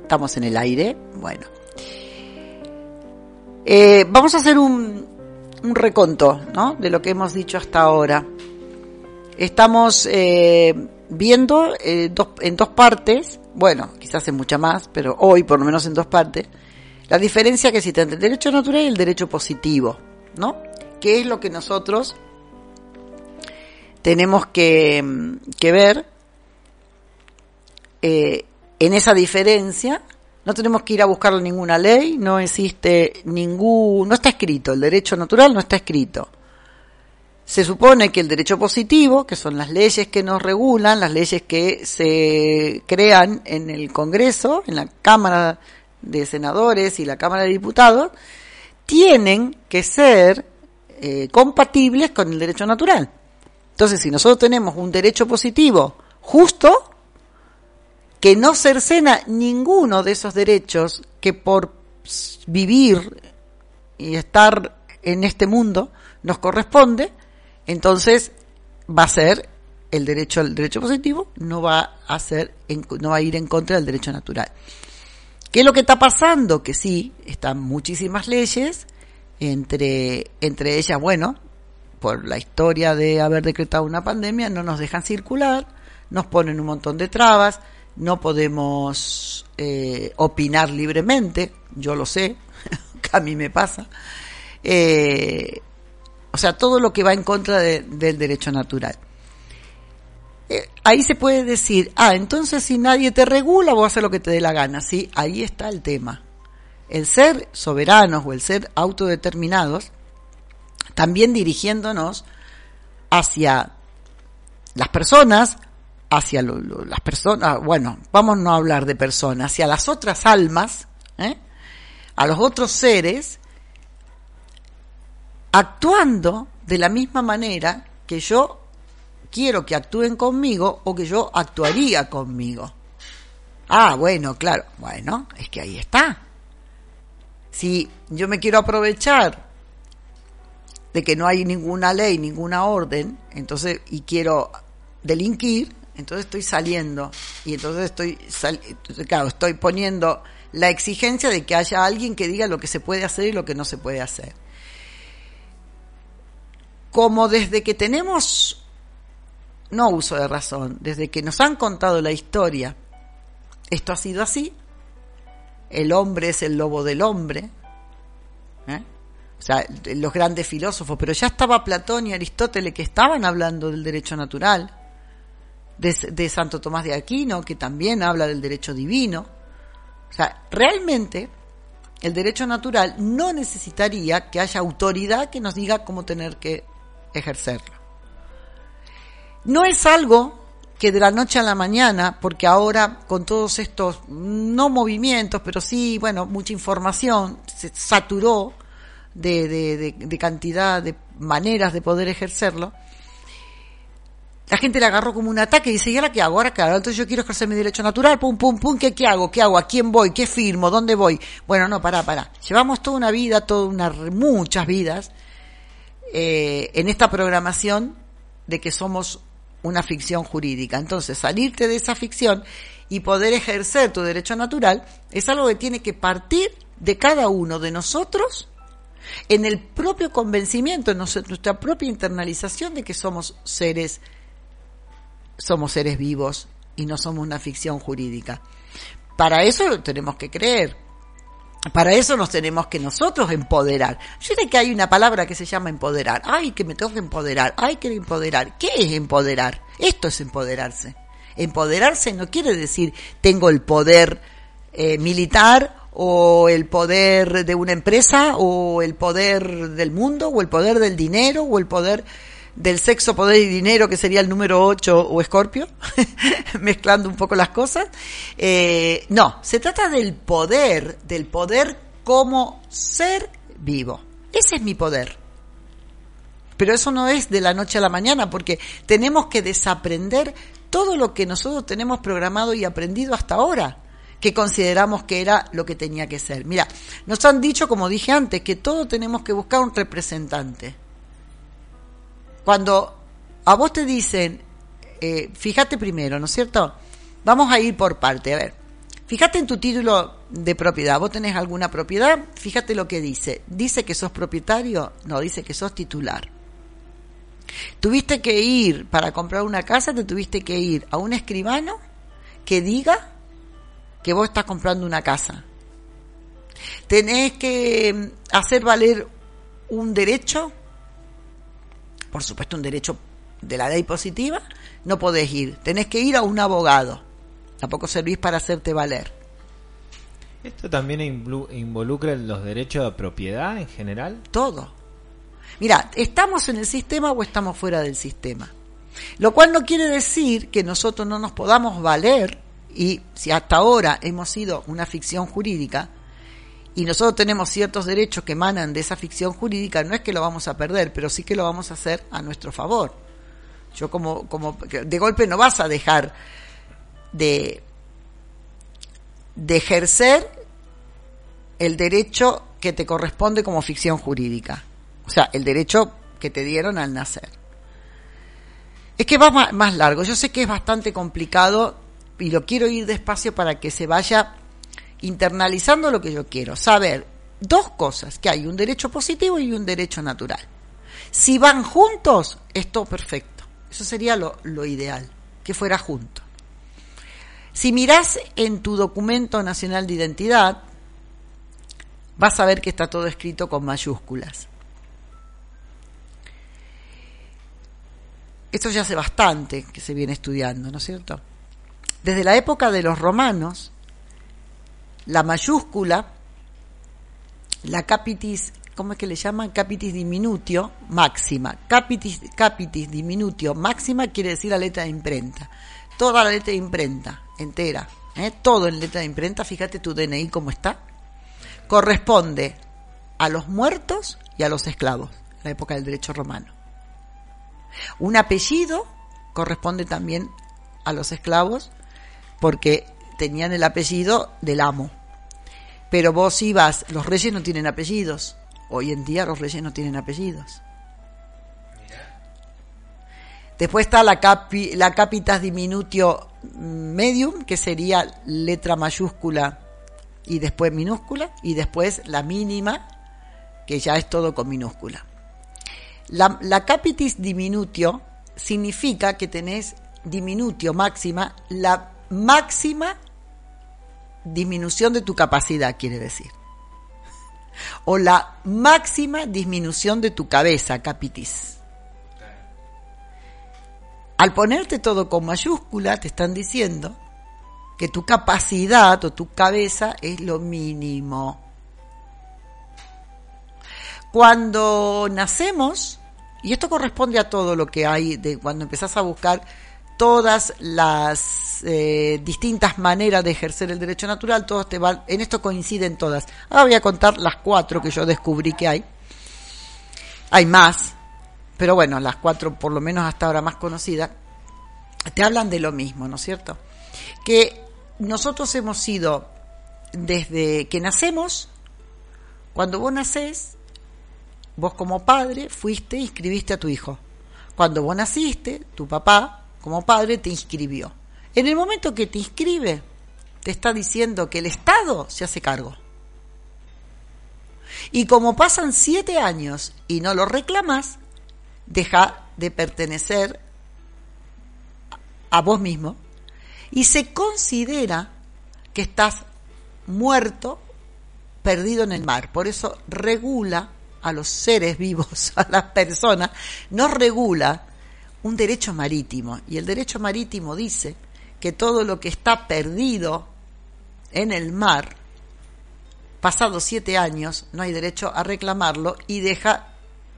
Estamos en el aire. Bueno. Eh, vamos a hacer un, un reconto ¿no? de lo que hemos dicho hasta ahora. Estamos eh, viendo eh, en dos partes, bueno, quizás en mucha más, pero hoy por lo menos en dos partes, la diferencia que existe entre el derecho natural y el derecho positivo, ¿no? ¿Qué es lo que nosotros tenemos que, que ver eh, en esa diferencia no tenemos que ir a buscar ninguna ley, no existe ningún, no está escrito, el derecho natural no está escrito. se supone que el derecho positivo, que son las leyes que nos regulan, las leyes que se crean en el Congreso, en la Cámara de Senadores y la Cámara de Diputados, tienen que ser eh, compatibles con el derecho natural. Entonces, si nosotros tenemos un derecho positivo justo, que no cercena ninguno de esos derechos que por vivir y estar en este mundo nos corresponde, entonces va a ser el derecho al derecho positivo, no va a ser no va a ir en contra del derecho natural. ¿Qué es lo que está pasando? Que sí, están muchísimas leyes, entre, entre ellas, bueno, por la historia de haber decretado una pandemia, no nos dejan circular, nos ponen un montón de trabas, no podemos eh, opinar libremente, yo lo sé, (laughs) a mí me pasa. Eh, o sea, todo lo que va en contra del derecho natural. Eh, ahí se puede decir, ah, entonces si nadie te regula, vos haces lo que te dé la gana. Sí, ahí está el tema. El ser soberanos o el ser autodeterminados, también dirigiéndonos hacia las personas, hacia las personas, bueno, vamos no a hablar de personas, hacia las otras almas, ¿eh? a los otros seres, actuando de la misma manera que yo quiero que actúen conmigo o que yo actuaría conmigo. Ah, bueno, claro, bueno, es que ahí está. Si yo me quiero aprovechar de que no hay ninguna ley, ninguna orden, entonces y quiero delinquir, entonces estoy saliendo y entonces estoy claro, estoy poniendo la exigencia de que haya alguien que diga lo que se puede hacer y lo que no se puede hacer. Como desde que tenemos, no uso de razón, desde que nos han contado la historia, esto ha sido así, el hombre es el lobo del hombre, ¿eh? o sea, los grandes filósofos, pero ya estaba Platón y Aristóteles que estaban hablando del derecho natural, de, de Santo Tomás de Aquino, que también habla del derecho divino, o sea, realmente el derecho natural no necesitaría que haya autoridad que nos diga cómo tener que ejercerlo. No es algo que de la noche a la mañana, porque ahora con todos estos, no movimientos, pero sí, bueno, mucha información, se saturó de, de, cantidad de maneras de poder ejercerlo, la gente le agarró como un ataque y dice, ¿y ahora qué hago? ¿Ahora qué hago? Entonces yo quiero ejercer mi derecho natural, pum, pum, pum, ¿qué, qué hago? ¿Qué hago? ¿A quién voy? ¿Qué firmo? ¿Dónde voy? Bueno, no, pará, pará. Llevamos toda una vida, toda una, muchas vidas, eh, en esta programación de que somos una ficción jurídica. Entonces, salirte de esa ficción y poder ejercer tu derecho natural es algo que tiene que partir de cada uno de nosotros en el propio convencimiento, en nuestra propia internalización de que somos seres, somos seres vivos y no somos una ficción jurídica. Para eso tenemos que creer, para eso nos tenemos que nosotros empoderar. Yo sé que hay una palabra que se llama empoderar. Ay, que me que empoderar. Ay, que empoderar. ¿Qué es empoderar? Esto es empoderarse. Empoderarse no quiere decir tengo el poder eh, militar o el poder de una empresa o el poder del mundo o el poder del dinero o el poder del sexo, poder y dinero, que sería el número 8 o Escorpio, (laughs) mezclando un poco las cosas. Eh, no, se trata del poder, del poder como ser vivo. Ese es mi poder. Pero eso no es de la noche a la mañana, porque tenemos que desaprender todo lo que nosotros tenemos programado y aprendido hasta ahora, que consideramos que era lo que tenía que ser. Mira, nos han dicho, como dije antes, que todos tenemos que buscar un representante. Cuando a vos te dicen, eh, fíjate primero, ¿no es cierto? Vamos a ir por parte, a ver. Fíjate en tu título de propiedad. ¿Vos tenés alguna propiedad? Fíjate lo que dice. ¿Dice que sos propietario? No, dice que sos titular. Tuviste que ir, para comprar una casa, te tuviste que ir a un escribano que diga que vos estás comprando una casa. Tenés que mm, hacer valer un derecho por supuesto un derecho de la ley positiva, no podés ir. Tenés que ir a un abogado. Tampoco servís para hacerte valer. ¿Esto también involucra los derechos de propiedad en general? Todo. Mira, ¿estamos en el sistema o estamos fuera del sistema? Lo cual no quiere decir que nosotros no nos podamos valer, y si hasta ahora hemos sido una ficción jurídica, y nosotros tenemos ciertos derechos que emanan de esa ficción jurídica, no es que lo vamos a perder, pero sí que lo vamos a hacer a nuestro favor. Yo como, como de golpe no vas a dejar de, de ejercer el derecho que te corresponde como ficción jurídica. O sea, el derecho que te dieron al nacer. Es que va más largo. Yo sé que es bastante complicado y lo quiero ir despacio para que se vaya internalizando lo que yo quiero. Saber dos cosas, que hay un derecho positivo y un derecho natural. Si van juntos, es todo perfecto. Eso sería lo, lo ideal, que fuera junto. Si mirás en tu documento nacional de identidad, vas a ver que está todo escrito con mayúsculas. Esto ya hace bastante que se viene estudiando, ¿no es cierto? Desde la época de los romanos, la mayúscula, la capitis, ¿cómo es que le llaman? Capitis diminutio máxima. Capitis, capitis diminutio máxima quiere decir la letra de imprenta. Toda la letra de imprenta, entera. ¿eh? Todo en letra de imprenta, fíjate tu DNI cómo está. Corresponde a los muertos y a los esclavos, la época del derecho romano. Un apellido corresponde también a los esclavos porque tenían el apellido del amo. Pero vos ibas, los reyes no tienen apellidos. Hoy en día los reyes no tienen apellidos. Después está la, la capitas diminutio medium, que sería letra mayúscula y después minúscula, y después la mínima, que ya es todo con minúscula. La, capitis diminutio significa que tenés diminutio máxima, la máxima disminución de tu capacidad, quiere decir. O la máxima disminución de tu cabeza, capitis. Al ponerte todo con mayúscula, te están diciendo que tu capacidad o tu cabeza es lo mínimo. Cuando nacemos, y esto corresponde a todo lo que hay de cuando empezás a buscar todas las eh, distintas maneras de ejercer el derecho natural, todos te van, en esto coinciden todas. Ahora voy a contar las cuatro que yo descubrí que hay. Hay más, pero bueno, las cuatro por lo menos hasta ahora más conocidas, te hablan de lo mismo, ¿no es cierto? Que nosotros hemos sido, desde que nacemos, cuando vos nacés, Vos como padre fuiste e inscribiste a tu hijo. Cuando vos naciste, tu papá como padre te inscribió. En el momento que te inscribe, te está diciendo que el Estado se hace cargo. Y como pasan siete años y no lo reclamas, deja de pertenecer a vos mismo y se considera que estás muerto, perdido en el mar. Por eso regula a los seres vivos, (laughs) a las personas, nos regula un derecho marítimo. Y el derecho marítimo dice que todo lo que está perdido en el mar, pasados siete años, no hay derecho a reclamarlo y deja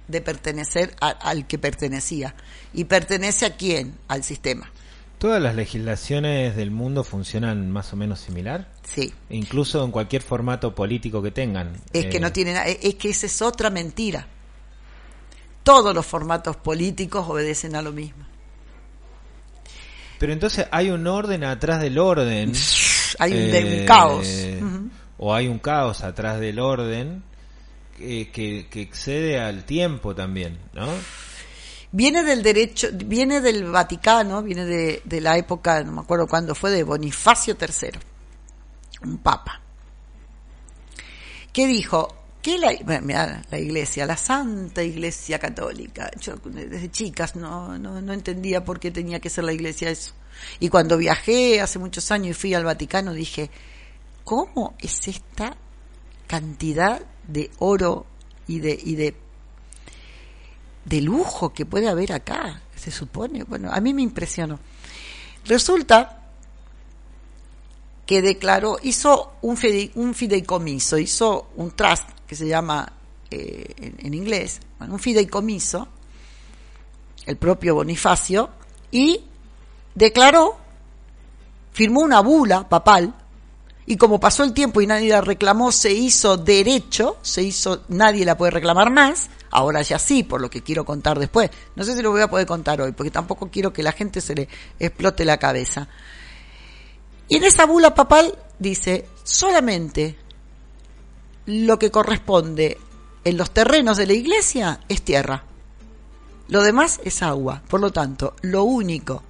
de pertenecer al que pertenecía. ¿Y pertenece a quién? Al sistema. ¿Todas las legislaciones del mundo funcionan más o menos similar? Sí. Incluso en cualquier formato político que tengan. Es que no eh, tienen, es que esa es otra mentira. Todos los formatos políticos obedecen a lo mismo. Pero entonces hay un orden atrás del orden. hay un, eh, caos. O hay un caos atrás del orden que, que excede al tiempo también, ¿no? Viene del derecho, viene del Vaticano, viene de, de la época, no me acuerdo cuándo fue, de Bonifacio III, un papa, que dijo que la, la iglesia, la Santa Iglesia Católica, yo desde chicas no, no, no entendía por qué tenía que ser la iglesia eso. Y cuando viajé hace muchos años y fui al Vaticano dije, ¿cómo es esta cantidad de oro y de, y de de lujo que puede haber acá, se supone. Bueno, a mí me impresionó. Resulta que declaró, hizo un fideicomiso, hizo un trust que se llama eh, en, inglés, un fideicomiso, el propio Bonifacio, y declaró, firmó una bula papal, y como pasó el tiempo y nadie la reclamó, se hizo derecho, se hizo, nadie la puede reclamar más, ahora ya sí, por lo que quiero contar después. No sé si lo voy a poder contar hoy, porque tampoco quiero que la gente se le explote la cabeza. Y en esa bula papal dice, solamente lo que corresponde en los terrenos de la iglesia es tierra. Lo demás es agua. Por lo tanto, lo único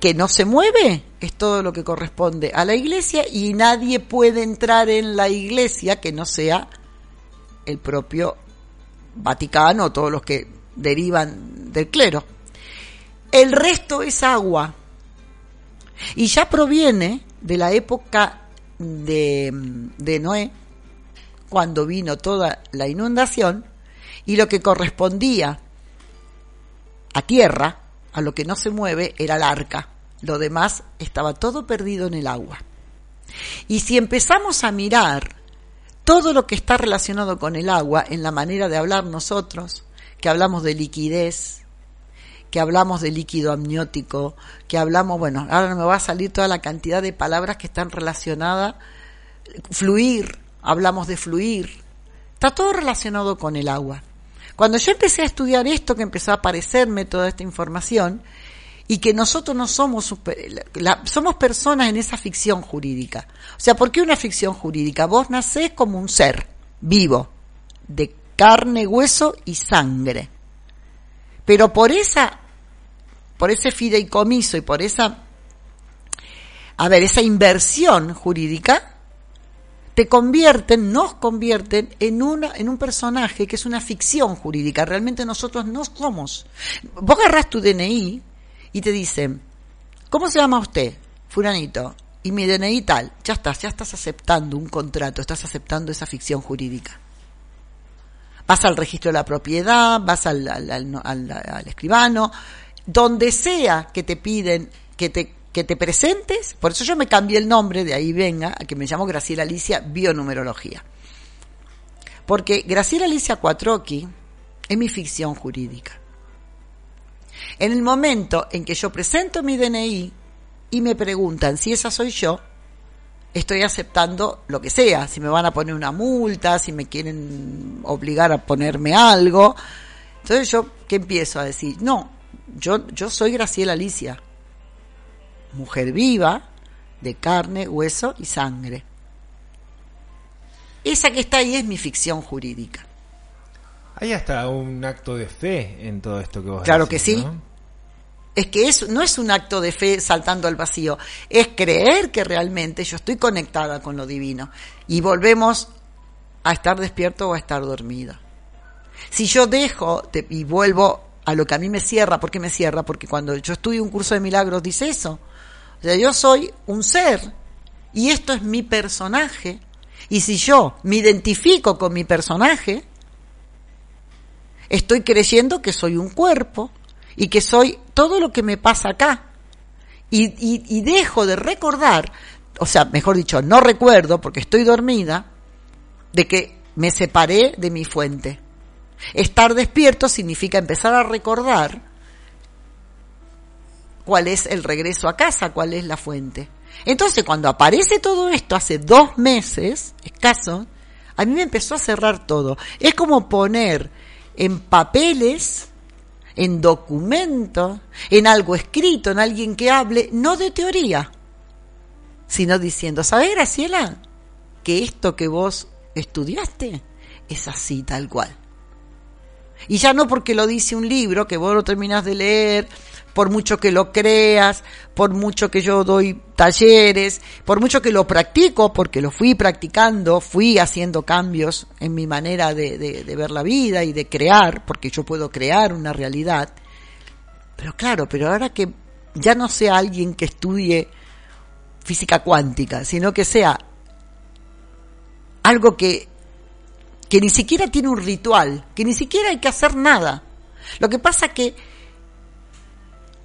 que no se mueve es todo lo que corresponde a la iglesia y nadie puede entrar en la iglesia que no sea el propio Vaticano o todos los que derivan del clero. El resto es agua. Y ya proviene de la época de, de Noé, cuando vino toda la inundación, y lo que correspondía a tierra, a lo que no se mueve, era el arca. Lo demás estaba todo perdido en el agua. Y si empezamos a mirar todo lo que está relacionado con el agua en la manera de hablar nosotros, que hablamos de liquidez, que hablamos de líquido amniótico, que hablamos, bueno, ahora me va a salir toda la cantidad de palabras que están relacionadas, fluir, hablamos de fluir, está todo relacionado con el agua. Cuando yo empecé a estudiar esto, que empezó a aparecerme toda esta información, y que nosotros no somos, somos personas en esa ficción jurídica. O sea, ¿por qué una ficción jurídica? Vos nacés como un ser vivo, de carne, hueso y sangre. Pero por esa, por ese fideicomiso y por esa, a ver, esa inversión jurídica, te convierten, nos convierten en una, en un personaje que es una ficción jurídica. Realmente nosotros no somos. Vos agarrás tu DNI y te dicen, ¿cómo se llama usted? Furanito. Y mi DNI tal. Ya estás, ya estás aceptando un contrato, estás aceptando esa ficción jurídica vas al registro de la propiedad, vas al, al, escribano, donde sea que te piden que te, que te presentes, por eso yo me cambié el nombre, de ahí venga, a que me llamo Graciela Alicia Bionumerología. Porque Graciela Alicia Cuatroqui es mi ficción jurídica. En el momento en que yo presento mi DNI y me preguntan si esa soy yo, estoy aceptando lo que sea, si me van a poner una multa, si me quieren obligar a ponerme algo. Entonces yo, ¿qué empiezo a decir? No, yo, yo soy Graciela Alicia, mujer viva, de carne, hueso y sangre. Esa que está ahí es mi ficción jurídica. Hay hasta un acto de fe en todo esto que vos Claro que sí es que eso no es un acto de fe saltando al vacío, es creer que realmente yo estoy conectada con lo divino y volvemos a estar despierto o a estar dormida. Si yo dejo y vuelvo a lo que a mí me cierra, ¿por qué me cierra? Porque cuando yo estudio un curso de milagros dice eso. O sea, yo soy un ser y esto es mi personaje. Y si yo me identifico con mi personaje, estoy creyendo que soy un cuerpo y que soy todo lo que me pasa acá. Y, y, dejo de recordar, o sea, mejor dicho, no recuerdo porque estoy dormida, de que me separé de mi fuente. Estar despierto significa empezar a recordar cuál es el regreso a casa, cuál es la fuente. Entonces, cuando aparece todo esto hace dos meses, escaso, a mí me empezó a cerrar todo. Es como poner en papeles en documento, en algo escrito, en alguien que hable, no de teoría, sino diciendo, ¿sabes, Graciela? Que esto que vos estudiaste es así, tal cual. Y ya no porque lo dice un libro que vos lo terminás de leer, por mucho que lo creas, por mucho que yo doy talleres, por mucho que lo practico, porque lo fui practicando, fui haciendo cambios en mi manera de, ver la vida y de crear, porque yo puedo crear una realidad. Pero claro, pero ahora que ya no sea alguien que estudie física cuántica, sino que sea algo que, que ni siquiera tiene un ritual, que ni siquiera hay que hacer nada. Lo que pasa que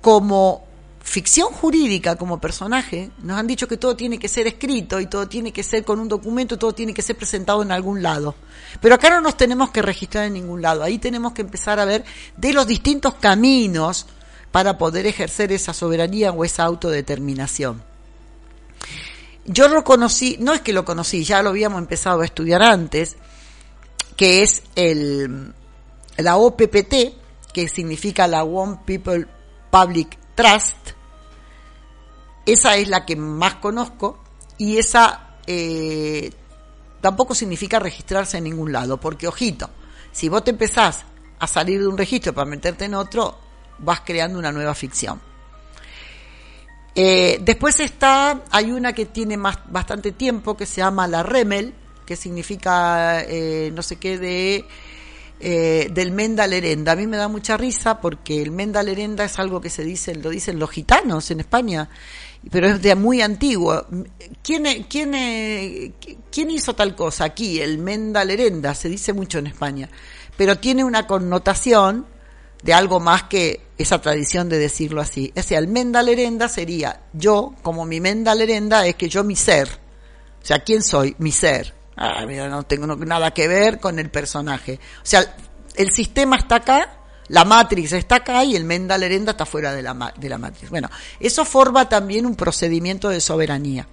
como ficción jurídica como personaje, nos han dicho que todo tiene que ser escrito y todo tiene que ser con un documento, todo tiene que ser presentado en algún lado. Pero acá no nos tenemos que registrar en ningún lado. Ahí tenemos que empezar a ver de los distintos caminos para poder ejercer esa soberanía o esa autodeterminación. Yo lo conocí, no es que lo conocí, ya lo habíamos empezado a estudiar antes, que es el, la OPPT, que significa la One People Public Trust. Esa es la que más conozco y esa eh, tampoco significa registrarse en ningún lado, porque ojito, si vos te empezás a salir de un registro para meterte en otro, vas creando una nueva ficción. Eh, después está, hay una que tiene más, bastante tiempo que se llama la Remel, que significa eh, no sé qué de eh, del Menda Lerenda. A mí me da mucha risa porque el Menda Lerenda es algo que se dice, lo dicen los gitanos en España, pero es de muy antiguo. ¿Quién, quién, quién hizo tal cosa aquí? El Menda Lerenda, se dice mucho en España, pero tiene una connotación de algo más que esa tradición de decirlo así. O sea, el Menda Lerenda sería yo, como mi Menda Lerenda es que yo mi ser. O sea, ¿quién soy? Mi ser. No tengo nada que ver con el personaje. O sea, el sistema está acá, la Matrix está acá y el Menda Lerenda está fuera de la, de la Matrix. Bueno, eso forma también un procedimiento de soberanía.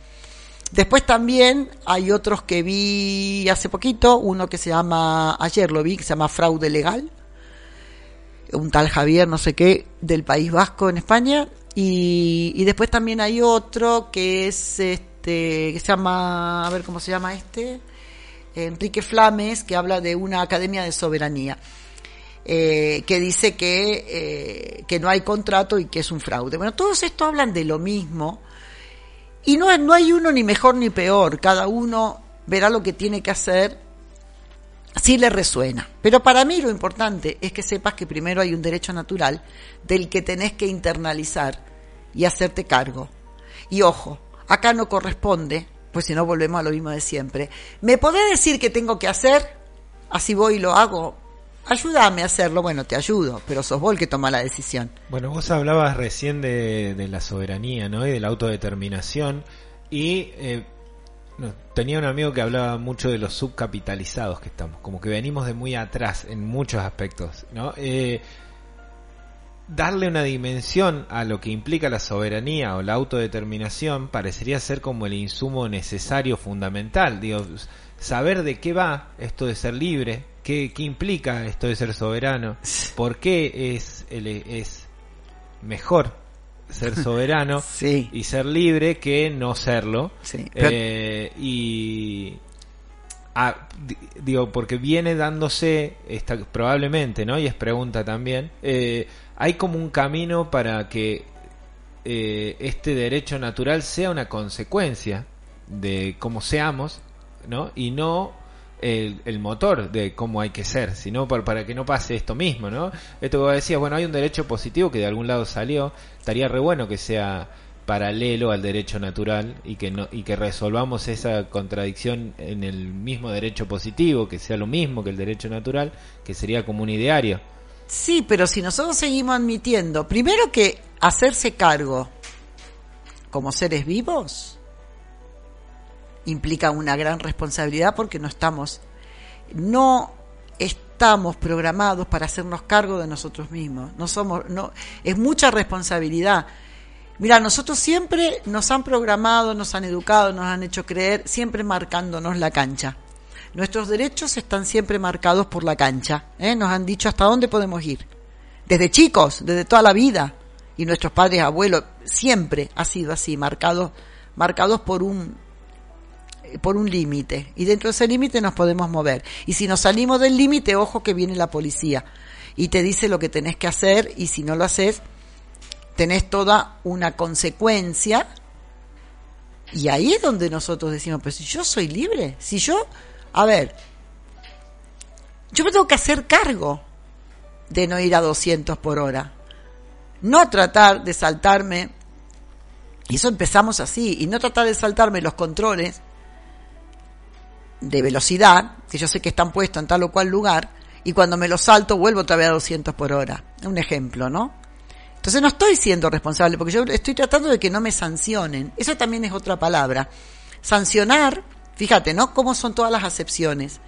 Después también hay otros que vi hace poquito, uno que se llama, ayer lo vi, que se llama Fraude Legal, un tal Javier, no sé qué, del País Vasco en España, y, y después también hay otro que es este, que se llama, a ver cómo se llama este, Enrique Flames, que habla de una academia de soberanía. Eh, que dice que, eh, que no hay contrato y que es un fraude. Bueno, todos estos hablan de lo mismo y no, no hay uno ni mejor ni peor, cada uno verá lo que tiene que hacer si le resuena. Pero para mí lo importante es que sepas que primero hay un derecho natural del que tenés que internalizar y hacerte cargo. Y ojo, acá no corresponde pues si no volvemos a lo mismo de siempre. ¿Me podés decir qué tengo que hacer? Así voy y lo hago. Ayúdame a hacerlo, bueno, te ayudo, pero sos vos el que toma la decisión. Bueno, vos hablabas recién de, la soberanía, ¿no? Y de la autodeterminación. Y eh, tenía un amigo que hablaba mucho de los subcapitalizados que estamos, como que venimos de muy atrás en muchos aspectos, ¿no? Eh, darle una dimensión a lo que implica la soberanía o la autodeterminación parecería ser como el insumo necesario, fundamental. Digo, saber de qué va esto de ser libre, qué, qué implica esto de ser soberano, (laughs) por qué es, es mejor ser soberano (laughs) y ser libre que no serlo. Eh, y ah, digo, porque viene dándose, esta, probablemente, ¿no? Y es pregunta también, eh, hay como un camino para que eh, este derecho natural sea una consecuencia de cómo seamos, ¿no? Y no el, motor de cómo hay que ser, sino para, para, que no pase esto mismo, ¿no? Esto que vos decías, bueno, hay un derecho positivo que de algún lado salió, estaría re bueno que sea paralelo al derecho natural y que no, y que resolvamos esa contradicción en el mismo derecho positivo, que sea lo mismo que el derecho natural, que sería como un ideario. Sí, pero si nosotros seguimos admitiendo, primero que hacerse cargo como seres vivos implica una gran responsabilidad porque no estamos, no estamos programados para hacernos cargo de nosotros mismos. No somos, no, es mucha responsabilidad. Mira, nosotros siempre nos han programado, nos han educado, nos han hecho creer, siempre marcándonos la cancha. Nuestros derechos están siempre marcados por la cancha. ¿eh? Nos han dicho hasta dónde podemos ir. Desde chicos, desde toda la vida. Y nuestros padres, abuelos, siempre ha sido así, marcados, marcados por un, por un límite. Y dentro de ese límite nos podemos mover. Y si nos salimos del límite, ojo que viene la policía. Y te dice lo que tenés que hacer. Y si no lo haces, tenés toda una consecuencia. Y ahí es donde nosotros decimos, pues si yo soy libre, si yo a ver, yo me tengo que hacer cargo de no ir a 200 por hora. No tratar de saltarme, y eso empezamos así, y no tratar de saltarme los controles de velocidad, que yo sé que están puestos en tal o cual lugar, y cuando me los salto vuelvo otra vez a 200 por hora. Un ejemplo, ¿no? Entonces no estoy siendo responsable, porque yo estoy tratando de que no me sancionen. Eso también es otra palabra. Sancionar, fíjate, ¿no? ¿Cómo son todas las acepciones?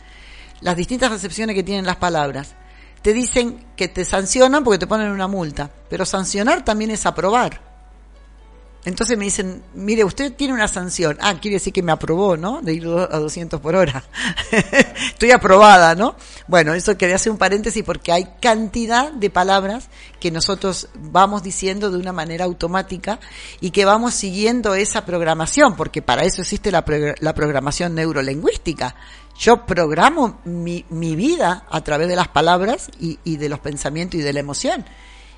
Las distintas acepciones que tienen las palabras. Te dicen que te sancionan porque te ponen una multa, pero sancionar también es aprobar. Entonces me dicen, mire, usted tiene una sanción. Ah, quiere decir que me aprobó, ¿no? De ir a 200 por hora. (laughs) Estoy aprobada, ¿no? Bueno, eso quería hacer un paréntesis porque hay cantidad de palabras que nosotros vamos diciendo de una manera automática y que vamos siguiendo esa programación, porque para eso existe la, la programación neurolingüística. Yo programo mi, mi, vida a través de las palabras y, y de los pensamientos y de la emoción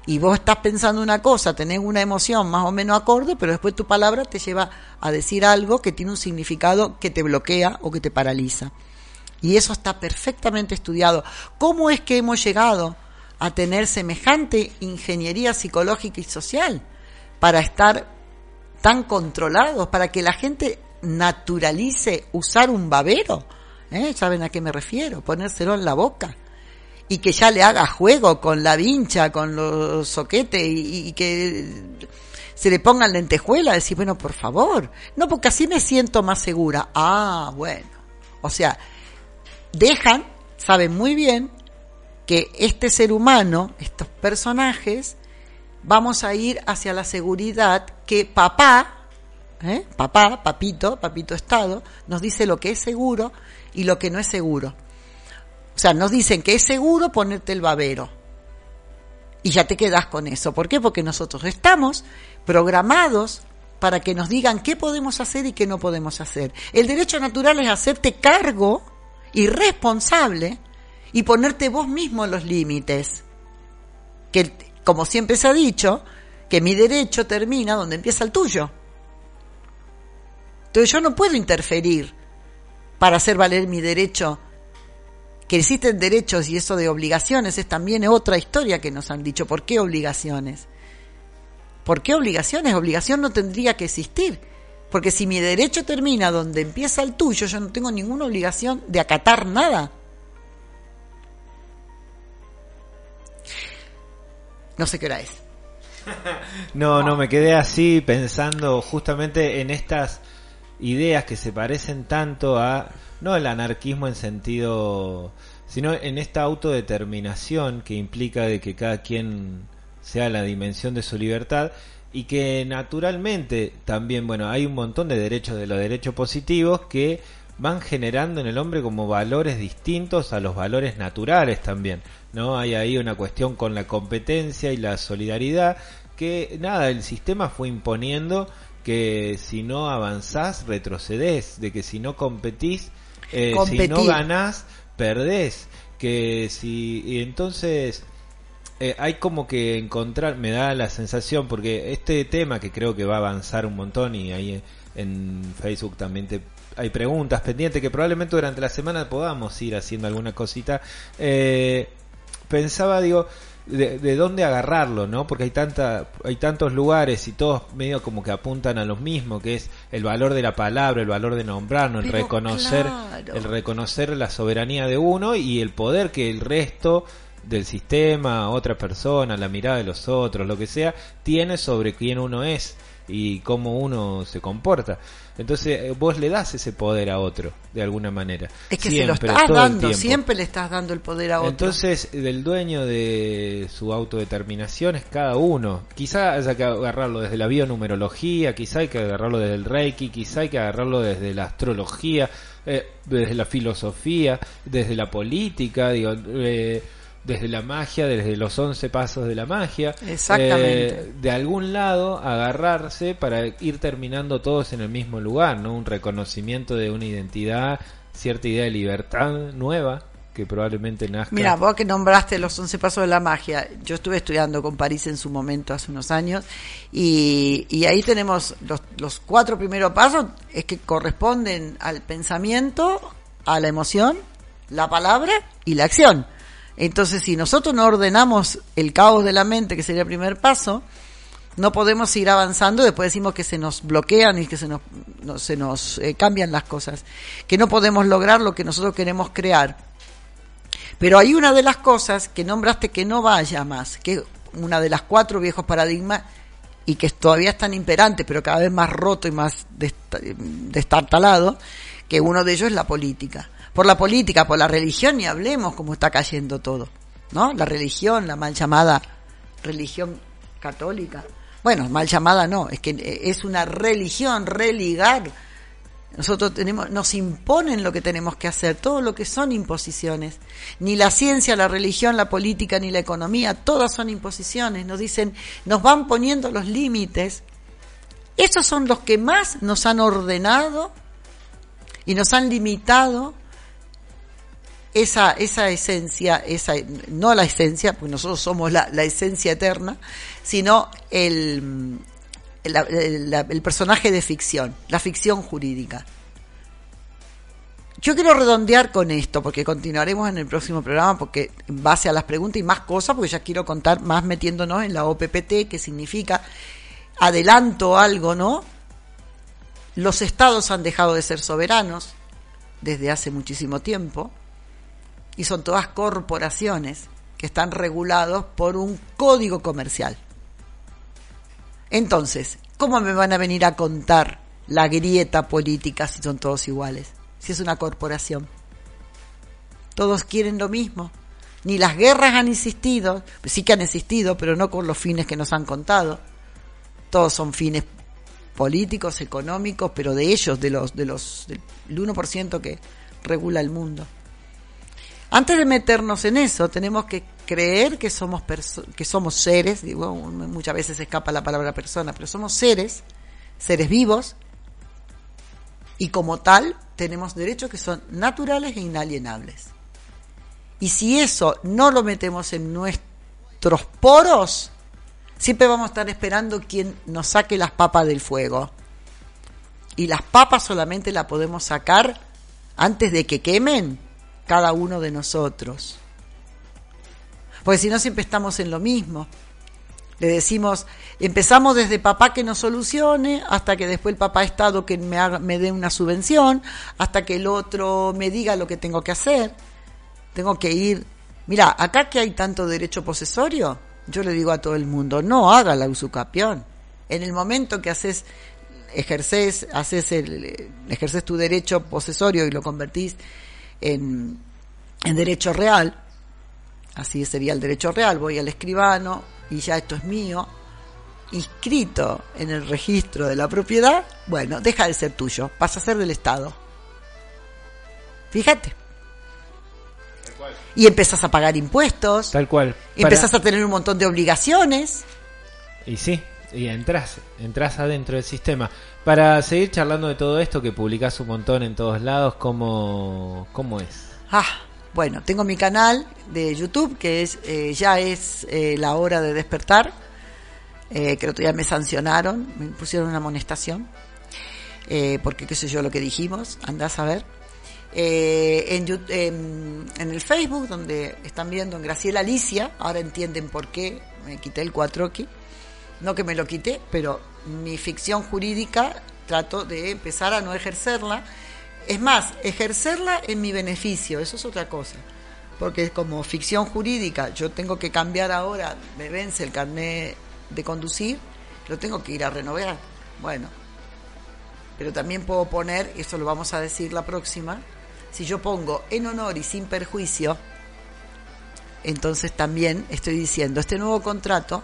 y vos estás pensando una cosa, tenés una emoción más o menos acorde, pero después tu palabra te lleva a decir algo que tiene un significado que te bloquea o que te paraliza. Y eso está perfectamente estudiado. ¿Cómo es que hemos llegado a tener semejante ingeniería psicológica y social para estar tan controlados, para que la gente naturalice usar un babero? ¿Eh? ¿Saben a qué me refiero? Ponérselo en la boca y que ya le haga juego con la vincha, con los soquetes y, que se le pongan lentejuela, decir, bueno, por favor, no, porque así me siento más segura. Ah, bueno. O sea, dejan, saben muy bien que este ser humano, estos personajes, vamos a ir hacia la seguridad que papá, ¿eh? papá, papito, papito Estado, nos dice lo que es seguro y lo que no es seguro. O sea, nos dicen que es seguro ponerte el babero. Y ya te quedas con eso. ¿Por qué? Porque nosotros estamos programados para que nos digan qué podemos hacer y qué no podemos hacer. El derecho natural es hacerte cargo y responsable y ponerte vos mismo los límites. Que, como siempre se ha dicho, que mi derecho termina donde empieza el tuyo. Entonces yo no puedo interferir para hacer valer mi derecho que existen derechos y eso de obligaciones es también otra historia que nos han dicho. ¿Por qué obligaciones? ¿Por qué obligaciones? Obligación no tendría que existir. Porque si mi derecho termina donde empieza el tuyo, yo no tengo ninguna obligación de acatar nada. No sé qué hora es. (laughs) no, no, me quedé así pensando justamente en estas ideas que se parecen tanto a no el anarquismo en sentido, sino en esta autodeterminación que implica de que cada quien sea la dimensión de su libertad y que naturalmente también, bueno, hay un montón de derechos de los derechos positivos que van generando en el hombre como valores distintos a los valores naturales también, ¿no? Hay ahí una cuestión con la competencia y la solidaridad que nada, el sistema fue imponiendo que si no avanzás retrocedés, de que si no competís eh, si no ganás, perdés. Que si. Y entonces. Eh, hay como que encontrar, me da la sensación, porque este tema que creo que va a avanzar un montón y ahí en Facebook también te, hay preguntas pendientes que probablemente durante la semana podamos ir haciendo alguna cosita. Eh, pensaba, digo, de, dónde agarrarlo, ¿no? Porque hay tanta, hay tantos lugares y todos medio como que apuntan a lo mismo, que es el valor de la palabra, el valor de nombrarnos, el reconocer, el reconocer la soberanía de uno y el poder que el resto del sistema, otra persona, la mirada de los otros, lo que sea, tiene sobre quién uno es y cómo uno se comporta. Entonces eh, vos le das ese poder a otro, de alguna manera. Es que se lo estás dando, siempre le estás dando el poder a otro. Entonces, del dueño de su autodeterminación es cada uno. Quizá haya que agarrarlo desde la bionumerología, quizá hay que agarrarlo desde el reiki, quizá hay que agarrarlo desde la astrología, eh, desde la filosofía, desde la política, digo... Eh, desde la magia, desde los once pasos de la magia. Exactamente. Eh, de algún lado agarrarse para ir terminando todos en el mismo lugar, ¿no? Un reconocimiento de una identidad, cierta idea de libertad nueva que probablemente nazca. Mira, vos que nombraste los once pasos de la magia, yo estuve estudiando con París en su momento hace unos años y, y ahí tenemos los, los cuatro primeros pasos es que corresponden al pensamiento, a la emoción, la palabra y la acción. Entonces, si nosotros no ordenamos el caos de la mente, que sería el primer paso, no podemos ir avanzando, después decimos que se nos bloquean y que se nos, se nos eh, cambian las cosas, que no podemos lograr lo que nosotros queremos crear. Pero hay una de las cosas que nombraste que no vaya más, que una de las cuatro viejos paradigmas y que todavía están imperantes, pero cada vez más roto y más destartalado, que uno de ellos es la política. Por la política, por la religión, ni hablemos cómo está cayendo todo, ¿no? La religión, la mal llamada religión católica. Bueno, mal llamada no, es que es una religión, religar nosotros tenemos, nos imponen lo que tenemos que hacer, todo lo que son imposiciones. Ni la ciencia, la religión, la política, ni la economía, todas son imposiciones. Nos dicen, nos van poniendo los límites. Esos son los que más nos han ordenado y nos han limitado esa, esa esencia, esa, no la esencia, porque nosotros somos la, la esencia eterna, sino el, el, personaje de ficción, la ficción jurídica. Yo quiero redondear con esto, porque continuaremos en el próximo programa, porque en base a las preguntas y más cosas, porque ya quiero contar más metiéndonos en la OPPT, que significa adelanto algo, ¿no? Los estados han dejado de ser soberanos desde hace muchísimo tiempo y son todas corporaciones que están regulados por un código comercial. Entonces, ¿cómo me van a venir a contar la grieta política si son todos iguales? Si es una corporación. Todos quieren lo mismo. Ni las guerras han existido, sí que han existido, pero no con los fines que nos han contado. Todos son fines políticos, económicos, pero de ellos, de los, de los, del 1% que regula el mundo. Antes de meternos en eso, tenemos que creer que somos, que somos seres, digo, muchas veces escapa la palabra persona, pero somos seres, seres vivos, y como tal tenemos derechos que son naturales e inalienables. Y si eso no lo metemos en nuestros poros, siempre vamos a estar esperando quien nos saque las papas del fuego. Y las papas solamente las podemos sacar antes de que quemen cada uno de nosotros. Porque si no siempre estamos en lo mismo. Le decimos, empezamos desde papá que nos solucione, hasta que después el papá Estado que me, me dé una subvención, hasta que el otro me diga lo que tengo que hacer. Tengo que ir. Mira, acá que hay tanto derecho posesorio, yo le digo a todo el mundo, no haga la usucapión. En el momento que haces, ejerces, haces el, ejerces tu derecho posesorio y lo convertís en, derecho real, así sería el derecho real, voy al escribano y ya esto es mío, inscrito en el registro de la propiedad, bueno, deja de ser tuyo, pasa a ser del Estado. Fíjate. Y empezás a pagar impuestos. Tal cual. Y empezás a tener un montón de obligaciones. Y sí, y entras, entras adentro del sistema. Para seguir charlando de todo esto que publicás un montón en todos lados, ¿cómo, cómo es? Ah, bueno, tengo mi canal de YouTube que es eh, ya es eh, la hora de despertar. Eh, que día me sancionaron, me pusieron una amonestación, eh, porque qué sé yo lo que dijimos, andás a ver. En, en, en, el Facebook, donde están viendo en Graciela Alicia, ahora entienden por qué me quité el cuatroqui no que me lo quité, pero mi ficción jurídica trato de empezar a no ejercerla. Es más, ejercerla en mi beneficio, eso es otra cosa. Porque como ficción jurídica yo tengo que cambiar ahora, me vence el carnet de conducir, lo tengo que ir a renovar. Bueno, pero también puedo poner, eso lo vamos a decir la próxima, si yo pongo en honor y sin perjuicio, entonces también estoy diciendo, este nuevo contrato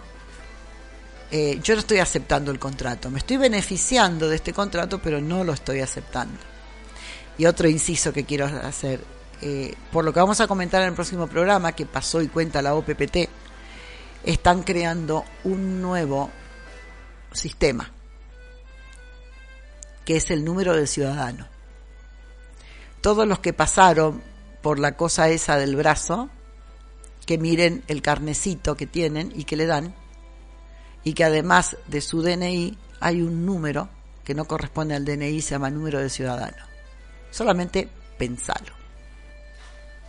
eh, yo no estoy aceptando el contrato, me estoy beneficiando de este contrato, pero no lo estoy aceptando. Y otro inciso que quiero hacer, eh, por lo que vamos a comentar en el próximo programa, que pasó y cuenta la OPPT, están creando un nuevo sistema, que es el número del ciudadano. Todos los que pasaron por la cosa esa del brazo, que miren el carnecito que tienen y que le dan, y que además de su DNI hay un número que no corresponde al DNI, se llama número de ciudadano. Solamente pensalo.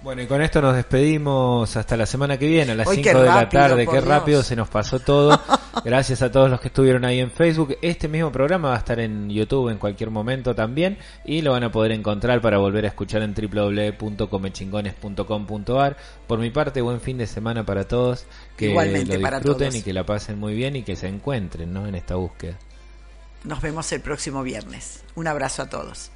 Bueno, y con esto nos despedimos hasta la semana que viene, a las 5 de la tarde. Qué rápido se nos pasó todo. (laughs) Gracias a todos los que estuvieron ahí en Facebook. Este mismo programa va a estar en YouTube en cualquier momento también y lo van a poder encontrar para volver a escuchar en www.comechingones.com.ar. Por mi parte, buen fin de semana para todos. Que lo disfruten y que la pasen muy bien y que se encuentren ¿no? en esta búsqueda. Nos vemos el próximo viernes. Un abrazo a todos.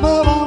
Yo